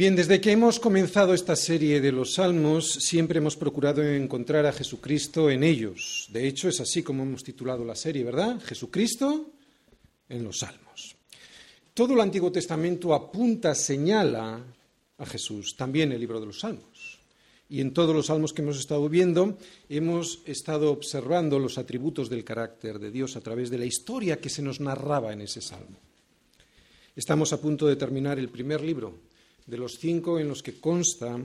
Bien, desde que hemos comenzado esta serie de los salmos, siempre hemos procurado encontrar a Jesucristo en ellos. De hecho, es así como hemos titulado la serie, ¿verdad? Jesucristo en los salmos. Todo el Antiguo Testamento apunta, señala a Jesús, también el libro de los salmos. Y en todos los salmos que hemos estado viendo, hemos estado observando los atributos del carácter de Dios a través de la historia que se nos narraba en ese salmo. Estamos a punto de terminar el primer libro de los cinco en los que consta,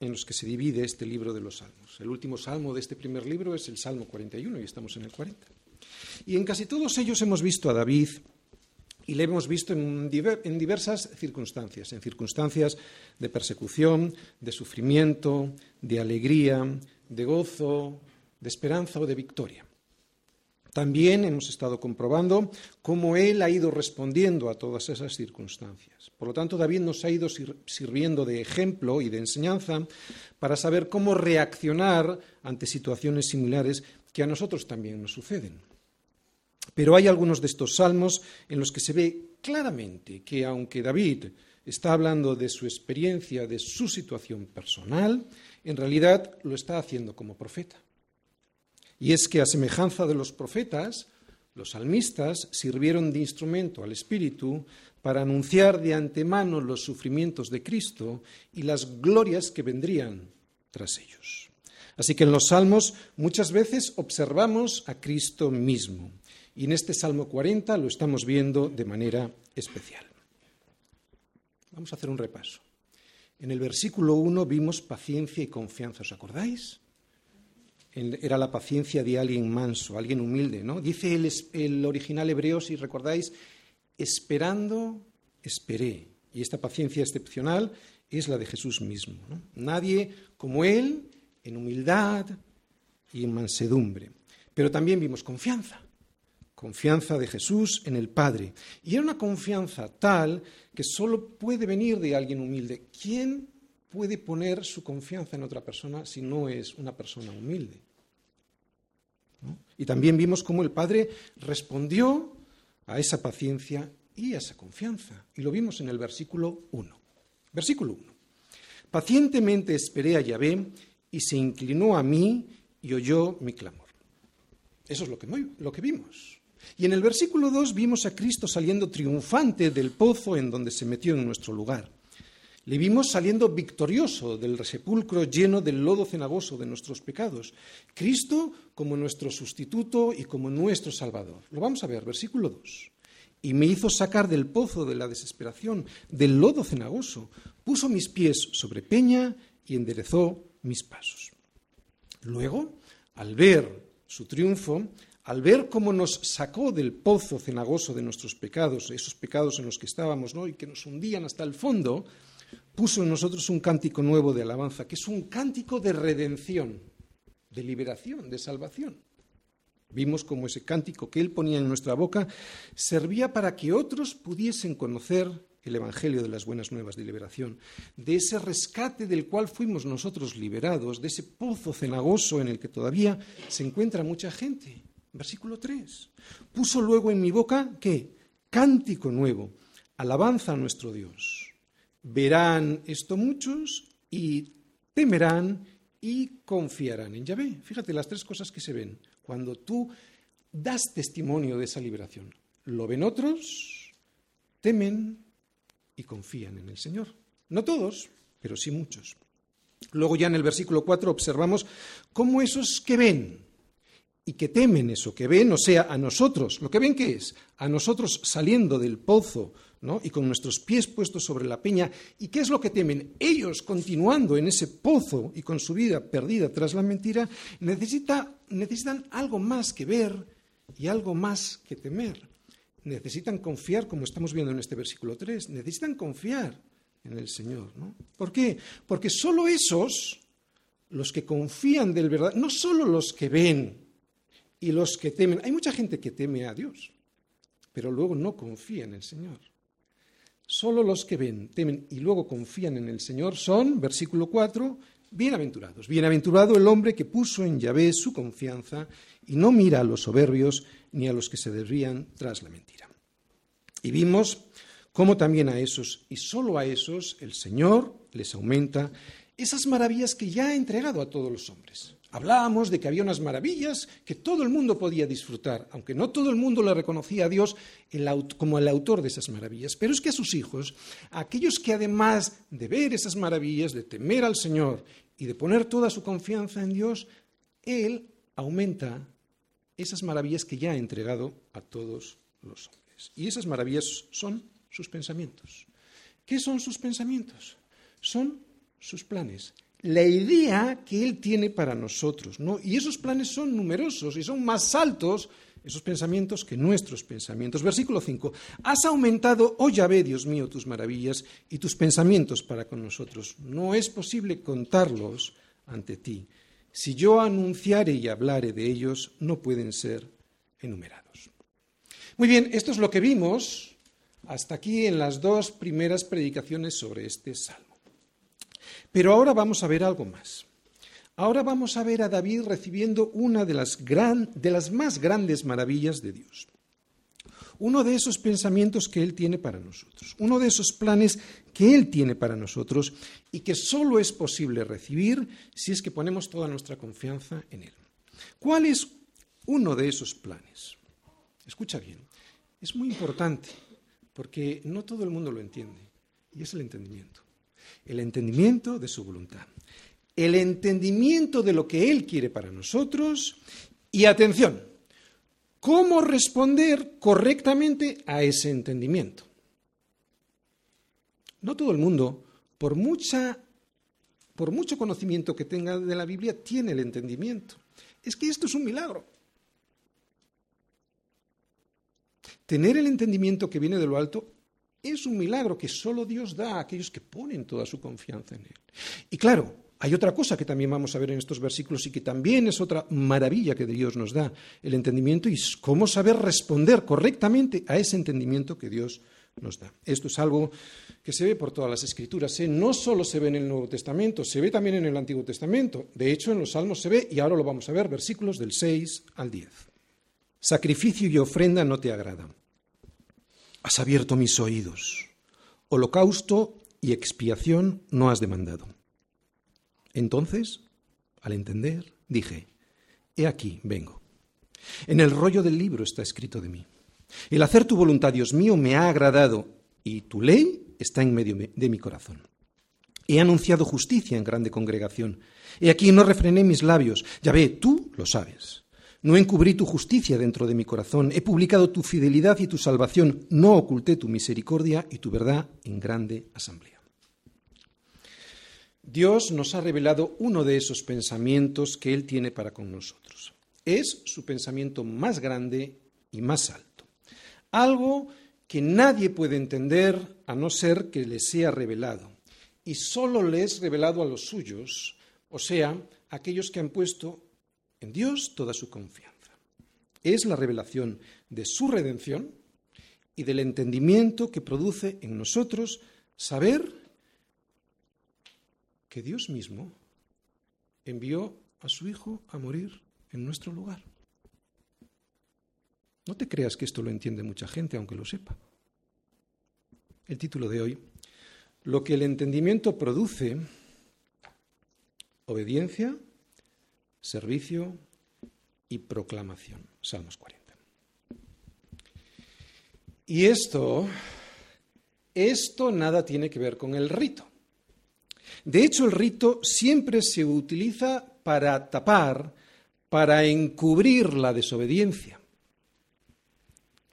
en los que se divide este libro de los salmos. El último salmo de este primer libro es el Salmo 41 y estamos en el 40. Y en casi todos ellos hemos visto a David y le hemos visto en, diversas circunstancias, en circunstancias de persecución, de sufrimiento, de alegría, de gozo, de esperanza o de victoria. También hemos estado comprobando cómo Él ha ido respondiendo a todas esas circunstancias. Por lo tanto, David nos ha ido sirviendo de ejemplo y de enseñanza para saber cómo reaccionar ante situaciones similares que a nosotros también nos suceden. Pero hay algunos de estos salmos en los que se ve claramente que aunque David está hablando de su experiencia, de su situación personal, en realidad lo está haciendo como profeta. Y es que, a semejanza de los profetas, los salmistas sirvieron de instrumento al Espíritu para anunciar de antemano los sufrimientos de Cristo y las glorias que vendrían tras ellos. Así que en los salmos muchas veces observamos a Cristo mismo y en este Salmo 40 lo estamos viendo de manera especial. Vamos a hacer un repaso. En el versículo 1 vimos paciencia y confianza, ¿os acordáis? Era la paciencia de alguien manso, alguien humilde, ¿no? Dice el, original hebreo, si recordáis, esperando, esperé. Y esta paciencia excepcional es la de Jesús mismo. Nadie como Él, en humildad y en mansedumbre. Pero también vimos confianza, confianza de Jesús en el Padre. Y era una confianza tal que solo puede venir de alguien humilde. ¿Quién puede poner su confianza en otra persona si no es una persona humilde? Y también vimos cómo el Padre respondió a esa paciencia y a esa confianza. Y lo vimos en el versículo 1. Versículo 1. Pacientemente esperé a Yahvé y se inclinó a mí y oyó mi clamor. Eso es lo que, lo que vimos. Y en el versículo 2 vimos a Cristo saliendo triunfante del pozo en donde se metió en nuestro lugar. Le vimos saliendo victorioso del sepulcro lleno del lodo cenagoso de nuestros pecados. Cristo como nuestro sustituto y como nuestro Salvador. Lo vamos a ver, versículo 2. Y me hizo sacar del pozo de la desesperación, del lodo cenagoso. Puso mis pies sobre peña y enderezó mis pasos. Luego, al ver su triunfo, al ver cómo nos sacó del pozo cenagoso de nuestros pecados, esos pecados en los que estábamos ¿no? y que nos hundían hasta el fondo, puso en nosotros un cántico nuevo de alabanza, que es un cántico de redención, de liberación, de salvación. Vimos cómo ese cántico que Él ponía en nuestra boca servía para que otros pudiesen conocer el Evangelio de las buenas nuevas de liberación, de ese rescate del cual fuimos nosotros liberados, de ese pozo cenagoso en el que todavía se encuentra mucha gente. Versículo 3. Puso luego en mi boca, ¿qué? Cántico nuevo, alabanza a nuestro Dios. Verán esto muchos y temerán y confiarán en Yahvé. Fíjate las tres cosas que se ven cuando tú das testimonio de esa liberación. Lo ven otros, temen y confían en el Señor. No todos, pero sí muchos. Luego ya en el versículo 4 observamos cómo esos que ven y que temen eso que ven, o sea, a nosotros, lo que ven que es, a nosotros saliendo del pozo y con nuestros pies puestos sobre la peña. ¿Y qué es lo que temen? Ellos, continuando en ese pozo y con su vida perdida tras la mentira, necesitan algo más que ver y algo más que temer. Necesitan confiar, como estamos viendo en este versículo 3, necesitan confiar en el Señor. ¿Por qué? Porque solo esos, los que confían del verdad, no solo los que ven y los que temen, hay mucha gente que teme a Dios, pero luego no confía en el Señor. Solo los que ven, temen y luego confían en el Señor son, versículo 4, bienaventurados. Bienaventurado el hombre que puso en Yahvé su confianza y no mira a los soberbios ni a los que se desvían tras la mentira. Y vimos como también a esos, y solo a esos, el Señor les aumenta esas maravillas que ya ha entregado a todos los hombres. Hablábamos de que había unas maravillas que todo el mundo podía disfrutar, aunque no todo el mundo le reconocía a Dios como el autor de esas maravillas. Pero es que a sus hijos, a aquellos que además de ver esas maravillas, de temer al Señor y de poner toda su confianza en Dios, Él aumenta esas maravillas que ya ha entregado a todos los hombres. Y esas maravillas son sus pensamientos. ¿Qué son sus pensamientos? Son sus planes, la idea que Él tiene para nosotros. ¿no? Y esos planes son numerosos y son más altos, esos pensamientos, que nuestros pensamientos. Versículo 5. Has aumentado, oh Yahvé, Dios mío, tus maravillas y tus pensamientos para con nosotros. No es posible contarlos ante ti. Si yo anunciare y hablare de ellos, no pueden ser enumerados. Muy bien, esto es lo que vimos hasta aquí en las dos primeras predicaciones sobre este salmo. Pero ahora vamos a ver algo más. Ahora vamos a ver a David recibiendo una de las, de las más grandes maravillas de Dios. Uno de esos pensamientos que Él tiene para nosotros, uno de esos planes que Él tiene para nosotros y que solo es posible recibir si es que ponemos toda nuestra confianza en Él. ¿Cuál es uno de esos planes? Escucha bien, es muy importante porque no todo el mundo lo entiende y es el entendimiento el entendimiento de su voluntad, el entendimiento de lo que Él quiere para nosotros y atención, cómo responder correctamente a ese entendimiento. No todo el mundo, por, mucha, por mucho conocimiento que tenga de la Biblia, tiene el entendimiento. Es que esto es un milagro. Tener el entendimiento que viene de lo alto es un milagro que solo Dios da a aquellos que ponen toda su confianza en Él. Y claro, hay otra cosa que también vamos a ver en estos versículos y que también es otra maravilla que Dios nos da, el entendimiento y cómo saber responder correctamente a ese entendimiento que Dios nos da. Esto es algo que se ve por todas las escrituras. ¿eh? No solo se ve en el Nuevo Testamento, se ve también en el Antiguo Testamento. De hecho, en los Salmos se ve, y ahora lo vamos a ver, versículos del 6 al 10. Sacrificio y ofrenda no te agradan Has abierto mis oídos. Holocausto y expiación no has demandado. Entonces, al entender, dije, He aquí, vengo. En el rollo del libro está escrito de mí. El hacer tu voluntad, Dios mío, me ha agradado y tu ley está en medio de mi corazón. He anunciado justicia en grande congregación. He aquí no refrené mis labios. Ya ve, tú lo sabes. No encubrí tu justicia dentro de mi corazón, he publicado tu fidelidad y tu salvación, no oculté tu misericordia y tu verdad en grande asamblea. Dios nos ha revelado uno de esos pensamientos que Él tiene para con nosotros. Es su pensamiento más grande y más alto. Algo que nadie puede entender a no ser que le sea revelado. Y solo le es revelado a los suyos, o sea, aquellos que han puesto en Dios toda su confianza. Es la revelación de su redención y del entendimiento que produce en nosotros saber que Dios mismo envió a su Hijo a morir en nuestro lugar. No te creas que esto lo entiende mucha gente, aunque lo sepa. El título de hoy, lo que el entendimiento produce, obediencia, servicio y proclamación. Salmos 40. Y esto, esto nada tiene que ver con el rito. De hecho, el rito siempre se utiliza para tapar, para encubrir la desobediencia.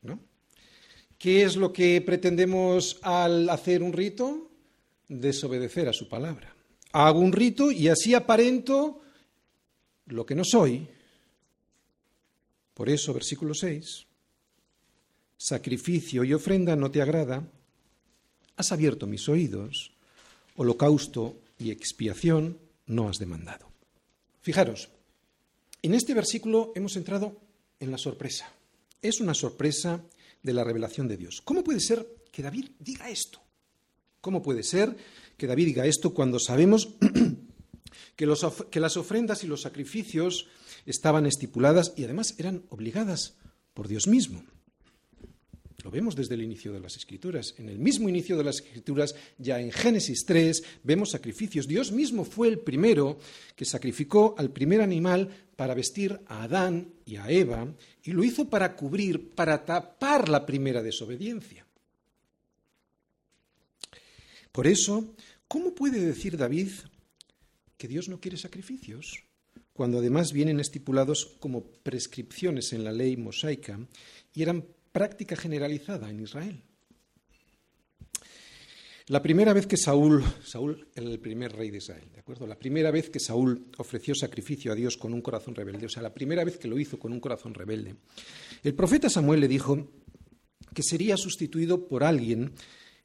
¿No? ¿Qué es lo que pretendemos al hacer un rito? Desobedecer a su palabra. Hago un rito y así aparento lo que no soy. Por eso, versículo 6, sacrificio y ofrenda no te agrada, has abierto mis oídos, holocausto y expiación no has demandado. Fijaros, en este versículo hemos entrado en la sorpresa. Es una sorpresa de la revelación de Dios. ¿Cómo puede ser que David diga esto? ¿Cómo puede ser que David diga esto cuando sabemos que, las ofrendas y los sacrificios estaban estipuladas y además eran obligadas por Dios mismo. Lo vemos desde el inicio de las Escrituras. En el mismo inicio de las Escrituras, ya en Génesis 3, vemos sacrificios. Dios mismo fue el primero que sacrificó al primer animal para vestir a Adán y a Eva, y lo hizo para cubrir, para tapar la primera desobediencia. Por eso, ¿cómo puede decir David que Dios no quiere sacrificios? Cuando además vienen estipulados como prescripciones en la ley mosaica y eran práctica generalizada en Israel. La primera vez que Saúl, Saúl era el primer rey de Israel, ¿de acuerdo? La primera vez que Saúl ofreció sacrificio a Dios con un corazón rebelde, o sea, la primera vez que lo hizo con un corazón rebelde, el profeta Samuel le dijo que sería sustituido por alguien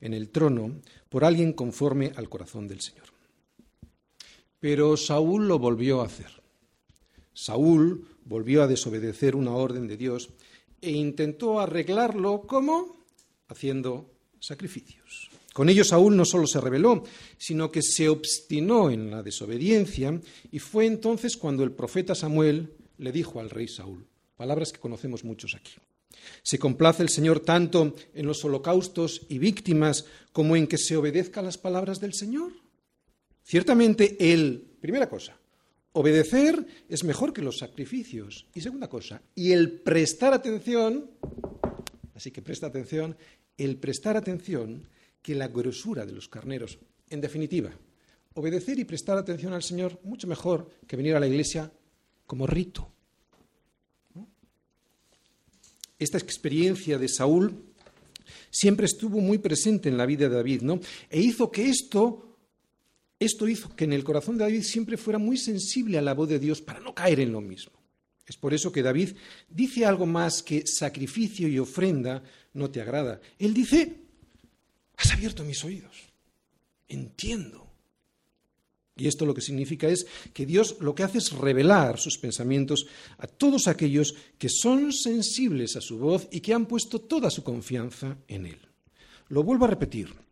en el trono, por alguien conforme al corazón del Señor. Pero Saúl lo volvió a hacer. Saúl volvió a desobedecer una orden de Dios e intentó arreglarlo como haciendo sacrificios. Con ello Saúl no solo se rebeló, sino que se obstinó en la desobediencia y fue entonces cuando el profeta Samuel le dijo al rey Saúl, palabras que conocemos muchos aquí. Se complace el Señor tanto en los holocaustos y víctimas como en que se obedezca las palabras del Señor. Ciertamente él, primera cosa, Obedecer es mejor que los sacrificios. Y segunda cosa, y el prestar atención, así que presta atención, el prestar atención que la grosura de los carneros. En definitiva, obedecer y prestar atención al Señor mucho mejor que venir a la iglesia como rito. Esta experiencia de Saúl siempre estuvo muy presente en la vida de David, ¿no? E hizo que esto esto hizo que en el corazón de David siempre fuera muy sensible a la voz de Dios para no caer en lo mismo. Es por eso que David dice algo más que sacrificio y ofrenda no te agrada. Él dice, has abierto mis oídos, entiendo. Y esto lo que significa es que Dios lo que hace es revelar sus pensamientos a todos aquellos que son sensibles a su voz y que han puesto toda su confianza en Él. Lo vuelvo a repetir.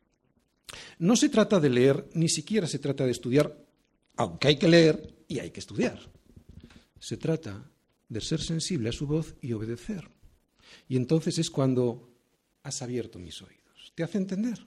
No se trata de leer, ni siquiera se trata de estudiar, aunque hay que leer y hay que estudiar. Se trata de ser sensible a su voz y obedecer. Y entonces es cuando has abierto mis oídos. ¿Te hace entender?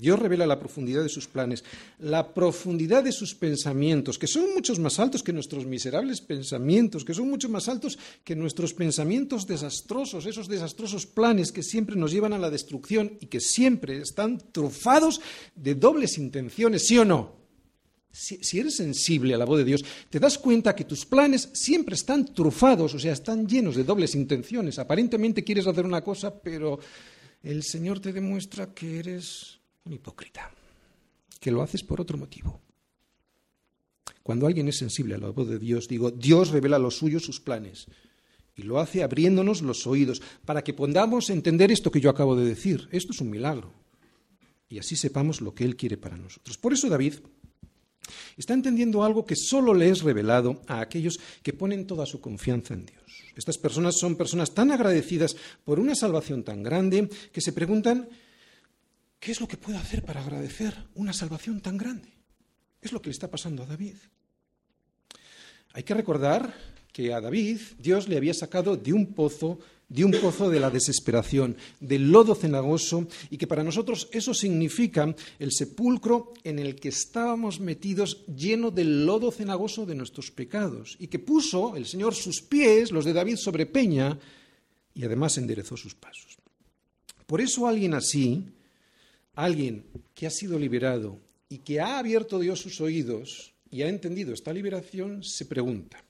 Dios revela la profundidad de sus planes, la profundidad de sus pensamientos, que son muchos más altos que nuestros miserables pensamientos, que son mucho más altos que nuestros pensamientos desastrosos, esos desastrosos planes que siempre nos llevan a la destrucción y que siempre están trufados de dobles intenciones, ¿sí o no? Si, si, eres sensible a la voz de Dios, te das cuenta que tus planes siempre están trufados, o sea, están llenos de dobles intenciones. Aparentemente quieres hacer una cosa, pero el Señor te demuestra que eres un hipócrita, que lo haces por otro motivo. Cuando alguien es sensible a la voz de Dios, digo, Dios revela los suyos, sus planes, y lo hace abriéndonos los oídos para que podamos entender esto que yo acabo de decir. Esto es un milagro. Y así sepamos lo que Él quiere para nosotros. Por eso David está entendiendo algo que solo le es revelado a aquellos que ponen toda su confianza en Dios. Estas personas son personas tan agradecidas por una salvación tan grande que se preguntan ¿Qué es lo que puedo hacer para agradecer una salvación tan grande? Es lo que le está pasando a David. Hay que recordar que a David Dios le había sacado de un pozo, de un pozo de la desesperación, del lodo cenagoso, y que para nosotros eso significa el sepulcro en el que estábamos metidos lleno del lodo cenagoso de nuestros pecados, y que puso el Señor sus pies, los de David, sobre peña, y además enderezó sus pasos. Por eso alguien así, alguien que ha sido liberado y que ha abierto Dios sus oídos y ha entendido esta liberación, se pregunta,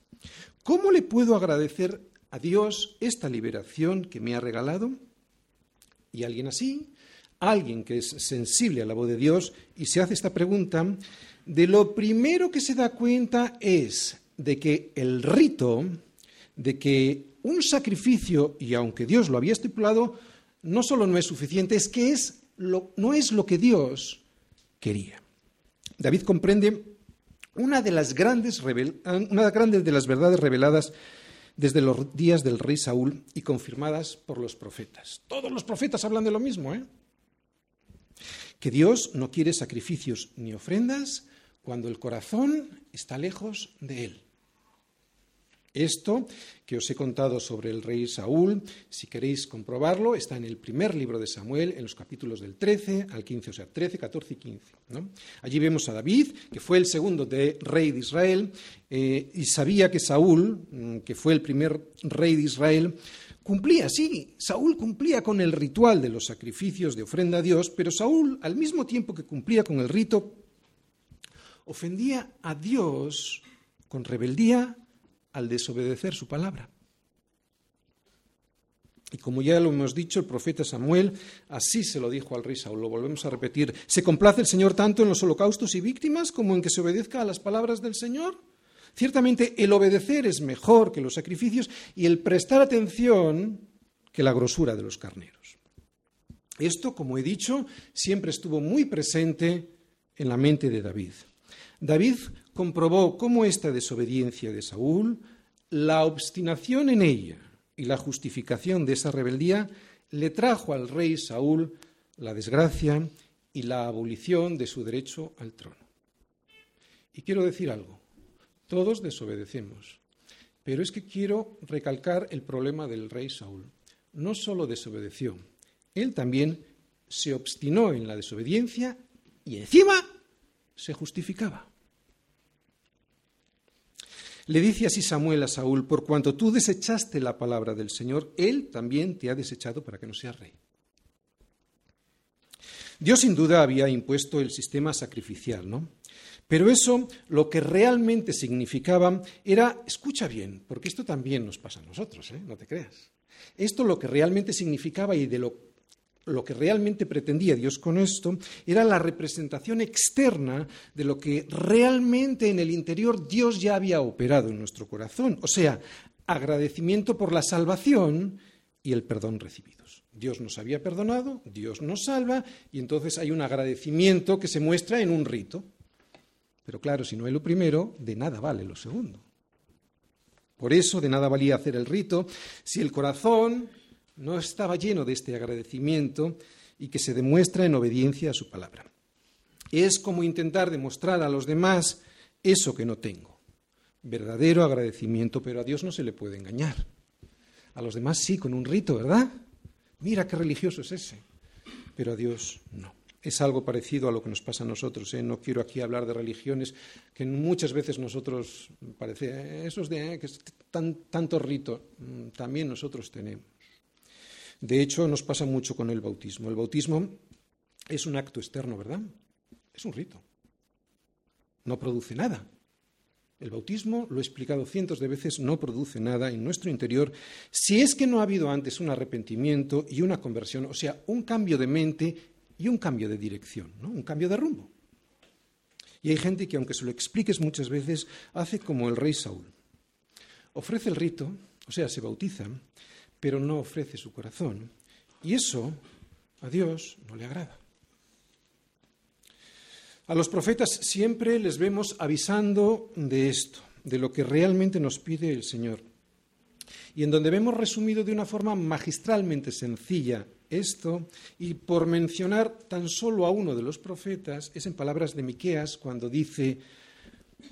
¿cómo le puedo agradecer a Dios esta liberación que me ha regalado? Y alguien así, alguien que es sensible a la voz de Dios y se hace esta pregunta, de lo primero que se da cuenta es de que el rito, de que un sacrificio, y aunque Dios lo había estipulado, no solo no es suficiente, es que es no es lo que Dios quería. David comprende una de las grandes, una de las verdades reveladas desde los días del rey Saúl y confirmadas por los profetas. Todos los profetas hablan de lo mismo, ¿eh? Que Dios no quiere sacrificios ni ofrendas cuando el corazón está lejos de Él. Esto que os he contado sobre el rey Saúl, si queréis comprobarlo, está en el primer libro de Samuel, en los capítulos del 13 al 15, o sea, 13, 14 y 15. Allí vemos a David, que fue el segundo de rey de Israel, eh, y sabía que Saúl, mm, que fue el primer rey de Israel, cumplía, sí, Saúl cumplía con el ritual de los sacrificios de ofrenda a Dios, pero Saúl, al mismo tiempo que cumplía con el rito, ofendía a Dios con rebeldía al desobedecer su palabra. Y como ya lo hemos dicho, el profeta Samuel así se lo dijo al rey Saúl, lo volvemos a repetir. ¿Se complace el Señor tanto en los holocaustos y víctimas como en que se obedezca a las palabras del Señor? Ciertamente el obedecer es mejor que los sacrificios y el prestar atención que la grosura de los carneros. Esto, como he dicho, siempre estuvo muy presente en la mente de David. David comprobó cómo esta desobediencia de Saúl, la obstinación en ella y la justificación de esa rebeldía le trajo al rey Saúl la desgracia y la abolición de su derecho al trono. Y quiero decir algo, todos desobedecemos, pero es que quiero recalcar el problema del rey Saúl. No solo desobedeció, él también se obstinó en la desobediencia y encima se justificaba. Le dice así Samuel a Saúl, por cuanto tú desechaste la palabra del Señor, Él también te ha desechado para que no seas rey. Dios sin duda había impuesto el sistema sacrificial, ¿no? Pero eso lo que realmente significaba era, escucha bien, porque esto también nos pasa a nosotros, ¿eh? no te creas. Esto lo que realmente significaba y de lo lo que realmente pretendía Dios con esto era la representación externa de lo que realmente en el interior Dios ya había operado en nuestro corazón, o sea, agradecimiento por la salvación y el perdón recibidos. Dios nos había perdonado, Dios nos salva y entonces hay un agradecimiento que se muestra en un rito. Pero claro, si no hay lo primero, de nada vale lo segundo. Por eso de nada valía hacer el rito si el corazón no estaba lleno de este agradecimiento y que se demuestra en obediencia a su palabra. Es como intentar demostrar a los demás eso que no tengo. Verdadero agradecimiento, pero a Dios no se le puede engañar. A los demás sí, con un rito, ¿verdad? Mira qué religioso es ese. Pero a Dios no. Es algo parecido a lo que nos pasa a nosotros. ¿eh? No quiero aquí hablar de religiones que muchas veces nosotros parece, eh, esos de eh, que tan, tanto rito, mm, también nosotros tenemos. De hecho, nos pasa mucho con el bautismo. El bautismo es un acto externo, ¿verdad? Es un rito. No produce nada. El bautismo, lo he explicado cientos de veces, no produce nada en nuestro interior si es que no ha habido antes un arrepentimiento y una conversión, o sea, un cambio de mente y un cambio de dirección, ¿no? un cambio de rumbo. Y hay gente que, aunque se lo expliques muchas veces, hace como el rey Saúl. Ofrece el rito, o sea, se bautiza, pero no ofrece su corazón. Y eso a Dios no le agrada. A los profetas siempre les vemos avisando de esto, de lo que realmente nos pide el Señor. Y en donde vemos resumido de una forma magistralmente sencilla esto, y por mencionar tan solo a uno de los profetas, es en palabras de Miqueas cuando dice: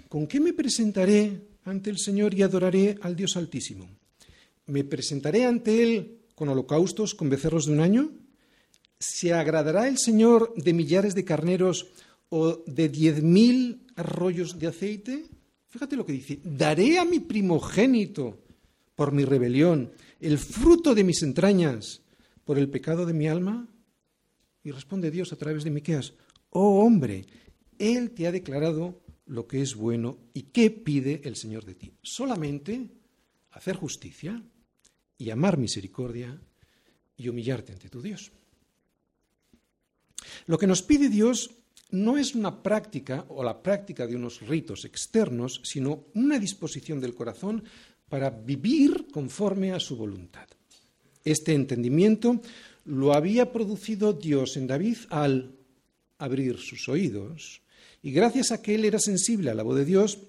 ¿Con qué me presentaré ante el Señor y adoraré al Dios Altísimo? ¿Me presentaré ante Él con holocaustos, con becerros de un año? ¿Se agradará el Señor de millares de carneros o de diez mil arroyos de aceite? Fíjate lo que dice, daré a mi primogénito por mi rebelión, el fruto de mis entrañas, por el pecado de mi alma. Y responde Dios a través de Miqueas, oh hombre, Él te ha declarado lo que es bueno y qué pide el Señor de ti. Solamente hacer justicia, y amar misericordia y humillarte ante tu Dios. Lo que nos pide Dios no es una práctica o la práctica de unos ritos externos, sino una disposición del corazón para vivir conforme a su voluntad. Este entendimiento lo había producido Dios en David al abrir sus oídos, y gracias a que él era sensible a la voz de Dios,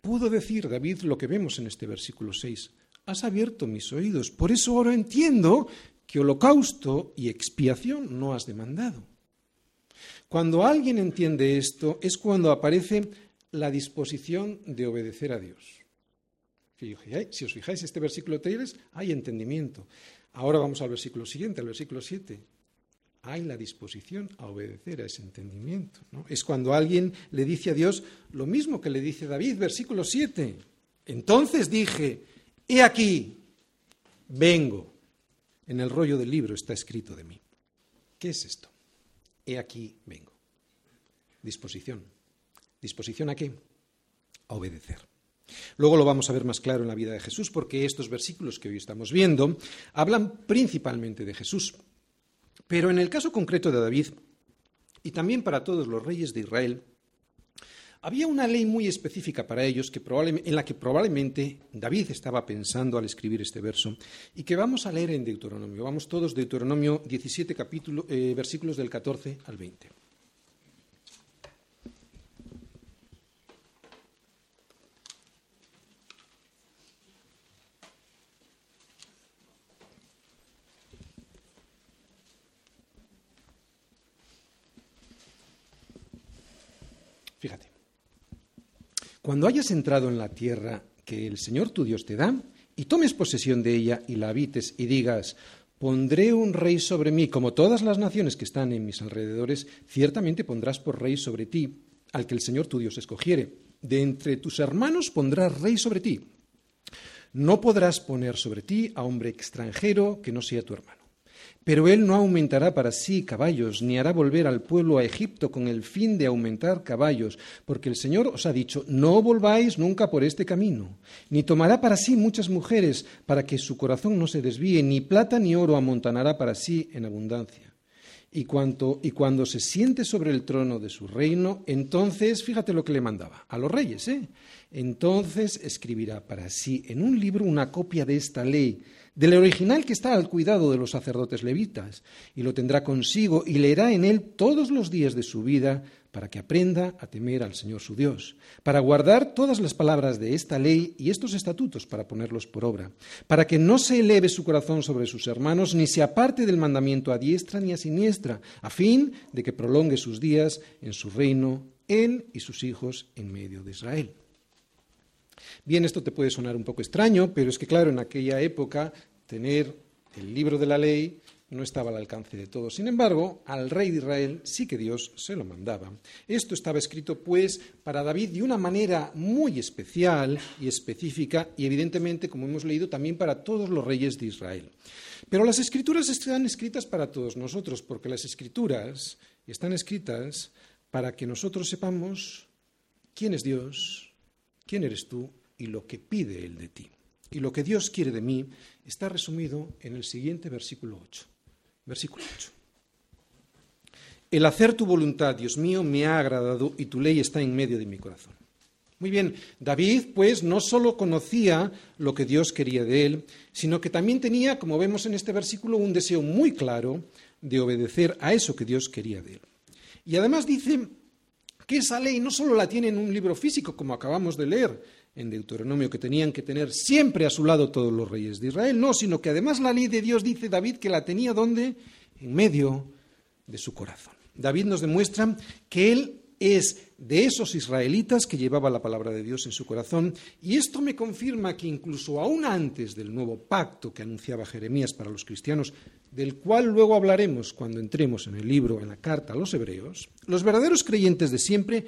pudo decir David lo que vemos en este versículo 6 has abierto mis oídos. Por eso ahora entiendo que holocausto y expiación no has demandado. Cuando alguien entiende esto es cuando aparece la disposición de obedecer a Dios. Si os fijáis, este versículo 3 hay entendimiento. Ahora vamos al versículo siguiente, al versículo 7. Hay la disposición a obedecer a ese entendimiento. Es cuando alguien le dice a Dios lo mismo que le dice David, versículo 7. Entonces dije, he aquí, vengo. En el rollo del libro está escrito de mí. ¿Qué es esto? He aquí, vengo. Disposición. ¿Disposición a qué? A obedecer. Luego lo vamos a ver más claro en la vida de Jesús, porque estos versículos que hoy estamos viendo hablan principalmente de Jesús. Pero en el caso concreto de David, y también para todos los reyes de Israel, había una ley muy específica para ellos que en la que probablemente David estaba pensando al escribir este verso y que vamos a leer en Deuteronomio. Vamos todos, Deuteronomio 17, capítulo, eh, versículos del 14 al 20. Fíjate. Cuando hayas entrado en la tierra que el Señor tu Dios te da, y tomes posesión de ella y la habites y digas, pondré un rey sobre mí, como todas las naciones que están en mis alrededores, ciertamente pondrás por rey sobre ti al que el Señor tu Dios escogiere. De entre tus hermanos pondrás rey sobre ti. No podrás poner sobre ti a hombre extranjero que no sea tu hermano. Pero él no aumentará para sí caballos, ni hará volver al pueblo a Egipto con el fin de aumentar caballos, porque el Señor os ha dicho, no volváis nunca por este camino, ni tomará para sí muchas mujeres, para que su corazón no se desvíe, ni plata ni oro amontonará para sí en abundancia. Y, y cuando se siente sobre el trono de su reino, entonces, fíjate lo que le mandaba, a los reyes, ¿eh? Entonces escribirá para sí en un libro una copia de esta ley, del original que está al cuidado de los sacerdotes levitas, y lo tendrá consigo y leerá en él todos los días de su vida para que aprenda a temer al Señor su Dios, para guardar todas las palabras de esta ley y estos estatutos para ponerlos por obra, para que no se eleve su corazón sobre sus hermanos, ni se aparte del mandamiento a diestra ni a siniestra, a fin de que prolongue sus días en su reino, él y sus hijos en medio de Israel. Bien, esto te puede sonar un poco extraño, pero es que, claro, en aquella época tener el libro de la ley no estaba al alcance de todos. Sin embargo, al rey de Israel sí que Dios se lo mandaba. Esto estaba escrito, pues, para David de una manera muy especial y específica, y evidentemente, como hemos leído, también para todos los reyes de Israel. Pero las escrituras están escritas para todos nosotros, porque las escrituras están escritas para que nosotros sepamos quién es Dios, quién eres tú y lo que pide Él de ti. Y lo que Dios quiere de mí está resumido en el siguiente versículo 8. Versículo 8. El hacer tu voluntad, Dios mío, me ha agradado y tu ley está en medio de mi corazón. Muy bien, David pues no solo conocía lo que Dios quería de él, sino que también tenía, como vemos en este versículo, un deseo muy claro de obedecer a eso que Dios quería de él. Y además dice que esa ley no solo la tiene en un libro físico, como acabamos de leer, en Deuteronomio que tenían que tener siempre a su lado todos los reyes de Israel, no, sino que además la ley de Dios dice David que la tenía donde? En medio de su corazón. David nos demuestra que él es de esos israelitas que llevaba la palabra de Dios en su corazón, y esto me confirma que incluso aún antes del nuevo pacto que anunciaba Jeremías para los cristianos, del cual luego hablaremos cuando entremos en el libro, en la carta a los hebreos, los verdaderos creyentes de siempre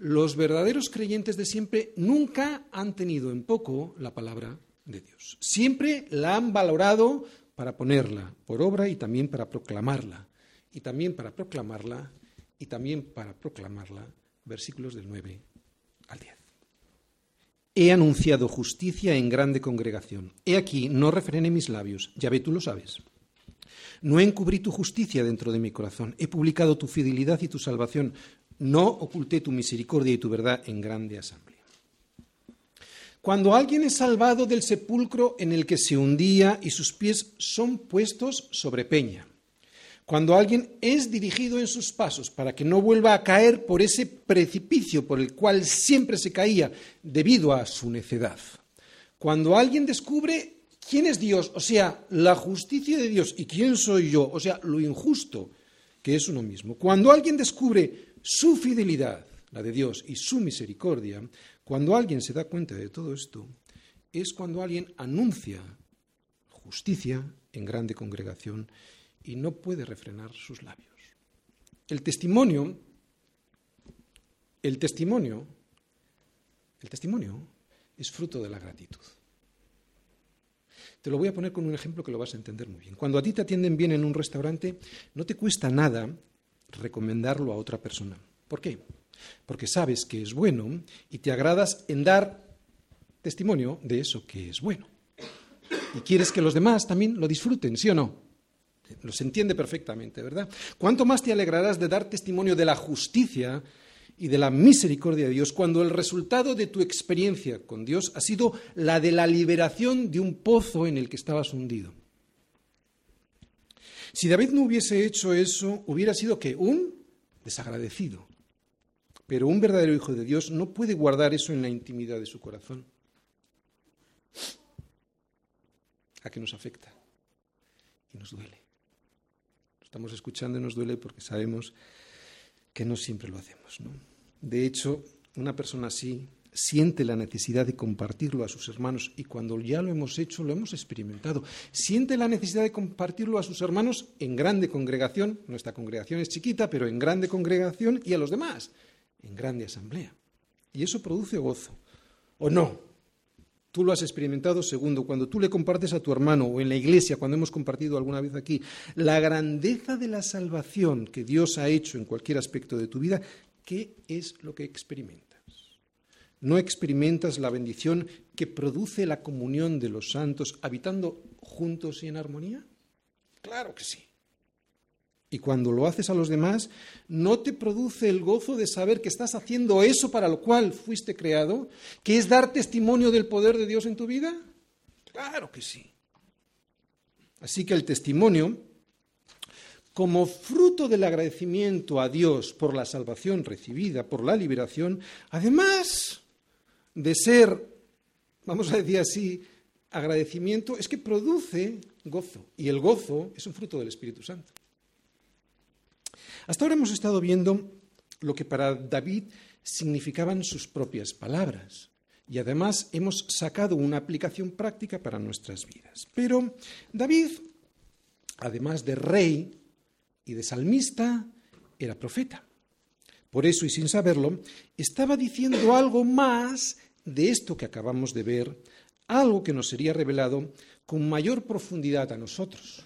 los verdaderos creyentes de siempre nunca han tenido en poco la palabra de Dios. Siempre la han valorado para ponerla por obra y también para proclamarla. Y también para proclamarla y también para proclamarla. Versículos del 9 al 10. He anunciado justicia en grande congregación. He aquí, no refrené mis labios. Ya ve, tú lo sabes. No encubrí tu justicia dentro de mi corazón. He publicado tu fidelidad y tu salvación no oculté tu misericordia y tu verdad en grande asamblea. Cuando alguien es salvado del sepulcro en el que se hundía y sus pies son puestos sobre peña, cuando alguien es dirigido en sus pasos para que no vuelva a caer por ese precipicio por el cual siempre se caía debido a su necedad, cuando alguien descubre quién es Dios, o sea, la justicia de Dios y quién soy yo, o sea, lo injusto que es uno mismo, cuando alguien descubre su fidelidad, la de Dios, y su misericordia, cuando alguien se da cuenta de todo esto, es cuando alguien anuncia justicia en grande congregación y no puede refrenar sus labios. El testimonio, el testimonio, el testimonio es fruto de la gratitud. Te lo voy a poner con un ejemplo que lo vas a entender muy bien. Cuando a ti te atienden bien en un restaurante, no te cuesta nada recomendarlo a otra persona. ¿Por qué? Porque sabes que es bueno y te agradas en dar testimonio de eso que es bueno. Y quieres que los demás también lo disfruten, ¿sí o no? Los entiende perfectamente, ¿verdad? ¿Cuánto más te alegrarás de dar testimonio de la justicia y de la misericordia de Dios cuando el resultado de tu experiencia con Dios ha sido la de la liberación de un pozo en el que estabas hundido? Si David no hubiese hecho eso, hubiera sido que un desagradecido. Pero un verdadero hijo de Dios no puede guardar eso en la intimidad de su corazón. ¿A qué nos afecta? Y nos duele estamos escuchando y nos duele porque sabemos que no siempre lo hacemos. ¿no? De hecho, una persona así siente la necesidad de compartirlo a sus hermanos y cuando ya lo hemos hecho, lo hemos experimentado. Siente la necesidad de compartirlo a sus hermanos en grande congregación, nuestra congregación es chiquita, pero en grande congregación y a los demás, en grande asamblea. Y eso produce gozo. ¿O no? Tú lo has experimentado. Segundo, cuando tú le compartes a tu hermano o en la iglesia, cuando hemos compartido alguna vez aquí, la grandeza de la salvación que Dios ha hecho en cualquier aspecto de tu vida, ¿qué es lo que experimentas? ¿No experimentas la bendición que produce la comunión de los santos habitando juntos y en armonía? Claro que sí. Y cuando lo haces a los demás, ¿no te produce el gozo de saber que estás haciendo eso para lo cual fuiste creado? ¿Que es dar testimonio del poder de Dios en tu vida? Claro que sí. Así que el testimonio, como fruto del agradecimiento a Dios por la salvación recibida, por la liberación, además de ser, vamos a decir así, agradecimiento, es que produce gozo. Y el gozo es un fruto del Espíritu Santo. Hasta ahora hemos estado viendo lo que para David significaban sus propias palabras y además hemos sacado una aplicación práctica para nuestras vidas. Pero David, además de rey y de salmista, era profeta. Por eso, y sin saberlo, estaba diciendo algo más de esto que acabamos de ver, algo que nos sería revelado con mayor profundidad a nosotros.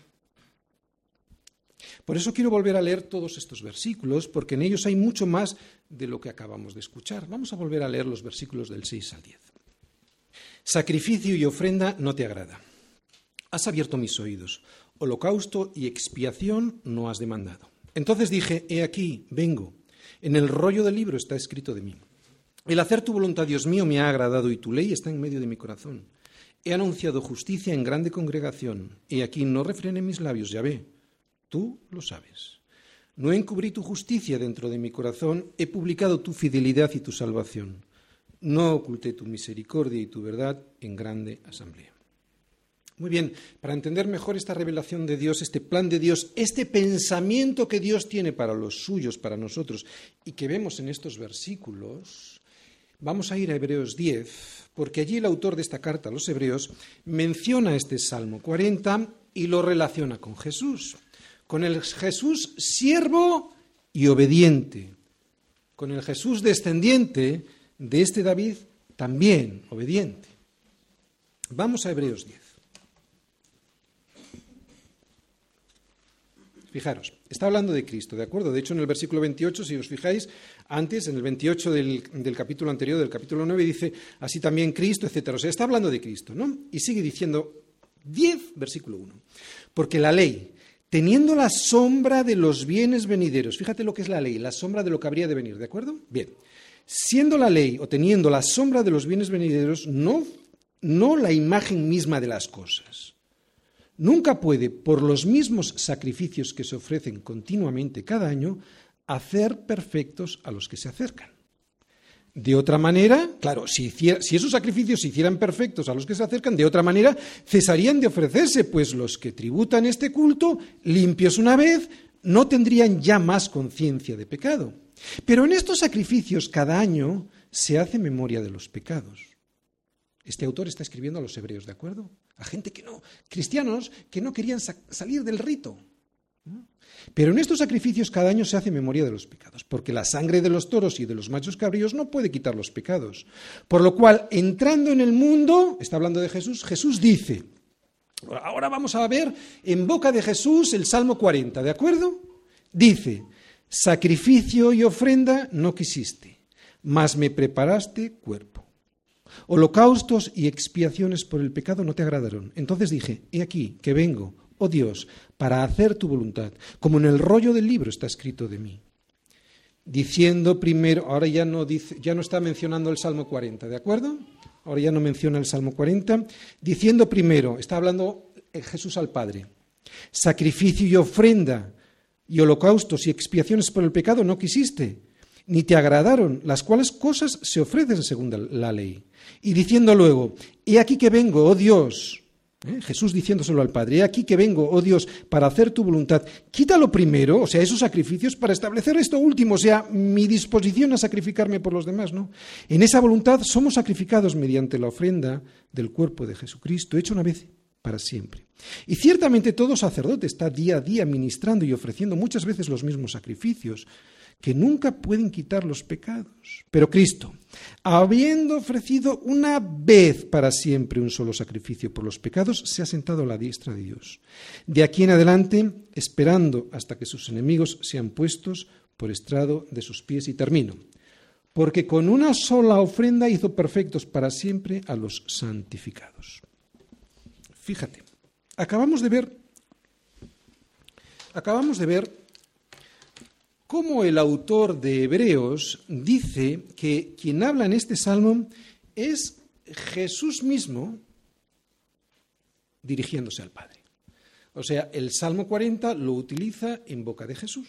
Por eso quiero volver a leer todos estos versículos, porque en ellos hay mucho más de lo que acabamos de escuchar. Vamos a volver a leer los versículos del 6 al 10. Sacrificio y ofrenda no te agrada. Has abierto mis oídos. Holocausto y expiación no has demandado. Entonces dije, he aquí, vengo. En el rollo del libro está escrito de mí. El hacer tu voluntad, Dios mío, me ha agradado y tu ley está en medio de mi corazón. He anunciado justicia en grande congregación. He aquí, no refrene mis labios, ya ve. Tú lo sabes. No encubrí tu justicia dentro de mi corazón, he publicado tu fidelidad y tu salvación. No oculté tu misericordia y tu verdad en grande asamblea. Muy bien, para entender mejor esta revelación de Dios, este plan de Dios, este pensamiento que Dios tiene para los suyos, para nosotros, y que vemos en estos versículos, vamos a ir a Hebreos 10, porque allí el autor de esta carta a los Hebreos menciona este Salmo 40 y lo relaciona con Jesús con el Jesús siervo y obediente, con el Jesús descendiente de este David también obediente. Vamos a Hebreos 10. Fijaros, está hablando de Cristo, ¿de acuerdo? De hecho, en el versículo 28, si os fijáis, antes, en el 28 del, del, capítulo anterior, del capítulo 9, dice así también Cristo, etc. O sea, está hablando de Cristo, ¿no? Y sigue diciendo 10, versículo 1. Porque la ley, teniendo la sombra de los bienes venideros. Fíjate lo que es la ley, la sombra de lo que habría de venir, ¿de acuerdo? Bien. Siendo la ley o teniendo la sombra de los bienes venideros, no, no la imagen misma de las cosas. Nunca puede, por los mismos sacrificios que se ofrecen continuamente cada año, hacer perfectos a los que se acercan. De otra manera, claro, si, esos sacrificios se hicieran perfectos a los que se acercan, de otra manera cesarían de ofrecerse, pues los que tributan este culto, limpios una vez, no tendrían ya más conciencia de pecado. Pero en estos sacrificios cada año se hace memoria de los pecados. Este autor está escribiendo a los hebreos, ¿de acuerdo? A gente que no, cristianos que no querían salir del rito. Pero en estos sacrificios cada año se hace memoria de los pecados, porque la sangre de los toros y de los machos cabríos no puede quitar los pecados. Por lo cual, entrando en el mundo, está hablando de Jesús, Jesús dice, ahora vamos a ver en boca de Jesús el Salmo 40, ¿de acuerdo? Dice, sacrificio y ofrenda no quisiste, mas me preparaste cuerpo. Holocaustos y expiaciones por el pecado no te agradaron. Entonces dije, he aquí que vengo, oh Dios, para hacer tu voluntad, como en el rollo del libro está escrito de mí. Diciendo primero, ahora ya no, ya no está mencionando el Salmo 40, ¿de acuerdo? Ahora ya no menciona el Salmo 40. Diciendo primero, está hablando Jesús al Padre, sacrificio y ofrenda y holocaustos y expiaciones por el pecado no quisiste, ni te agradaron, las cuales cosas se ofrecen según la ley. Y diciendo luego, he aquí que vengo, oh Dios, ¿eh? Jesús diciéndoselo al Padre, he aquí que vengo, oh Dios, para hacer tu voluntad. Quítalo primero, o sea, esos sacrificios, para establecer esto último, o sea, mi disposición a sacrificarme por los demás, ¿no? En esa voluntad somos sacrificados mediante la ofrenda del cuerpo de Jesucristo, hecho una vez para siempre. Y ciertamente todo sacerdote está día a día ministrando y ofreciendo muchas veces los mismos sacrificios, que nunca pueden quitar los pecados. Pero Cristo, habiendo ofrecido una vez para siempre un solo sacrificio por los pecados, se ha sentado a la diestra de Dios. De aquí en adelante, esperando hasta que sus enemigos sean puestos por estrado de sus pies. Y termino. Porque con una sola ofrenda hizo perfectos para siempre a los santificados. Fíjate, acabamos de ver, acabamos de ver cómo el autor de Hebreos dice que quien habla en este salmo es Jesús mismo dirigiéndose al Padre. O sea, el Salmo 40 lo utiliza en boca de Jesús.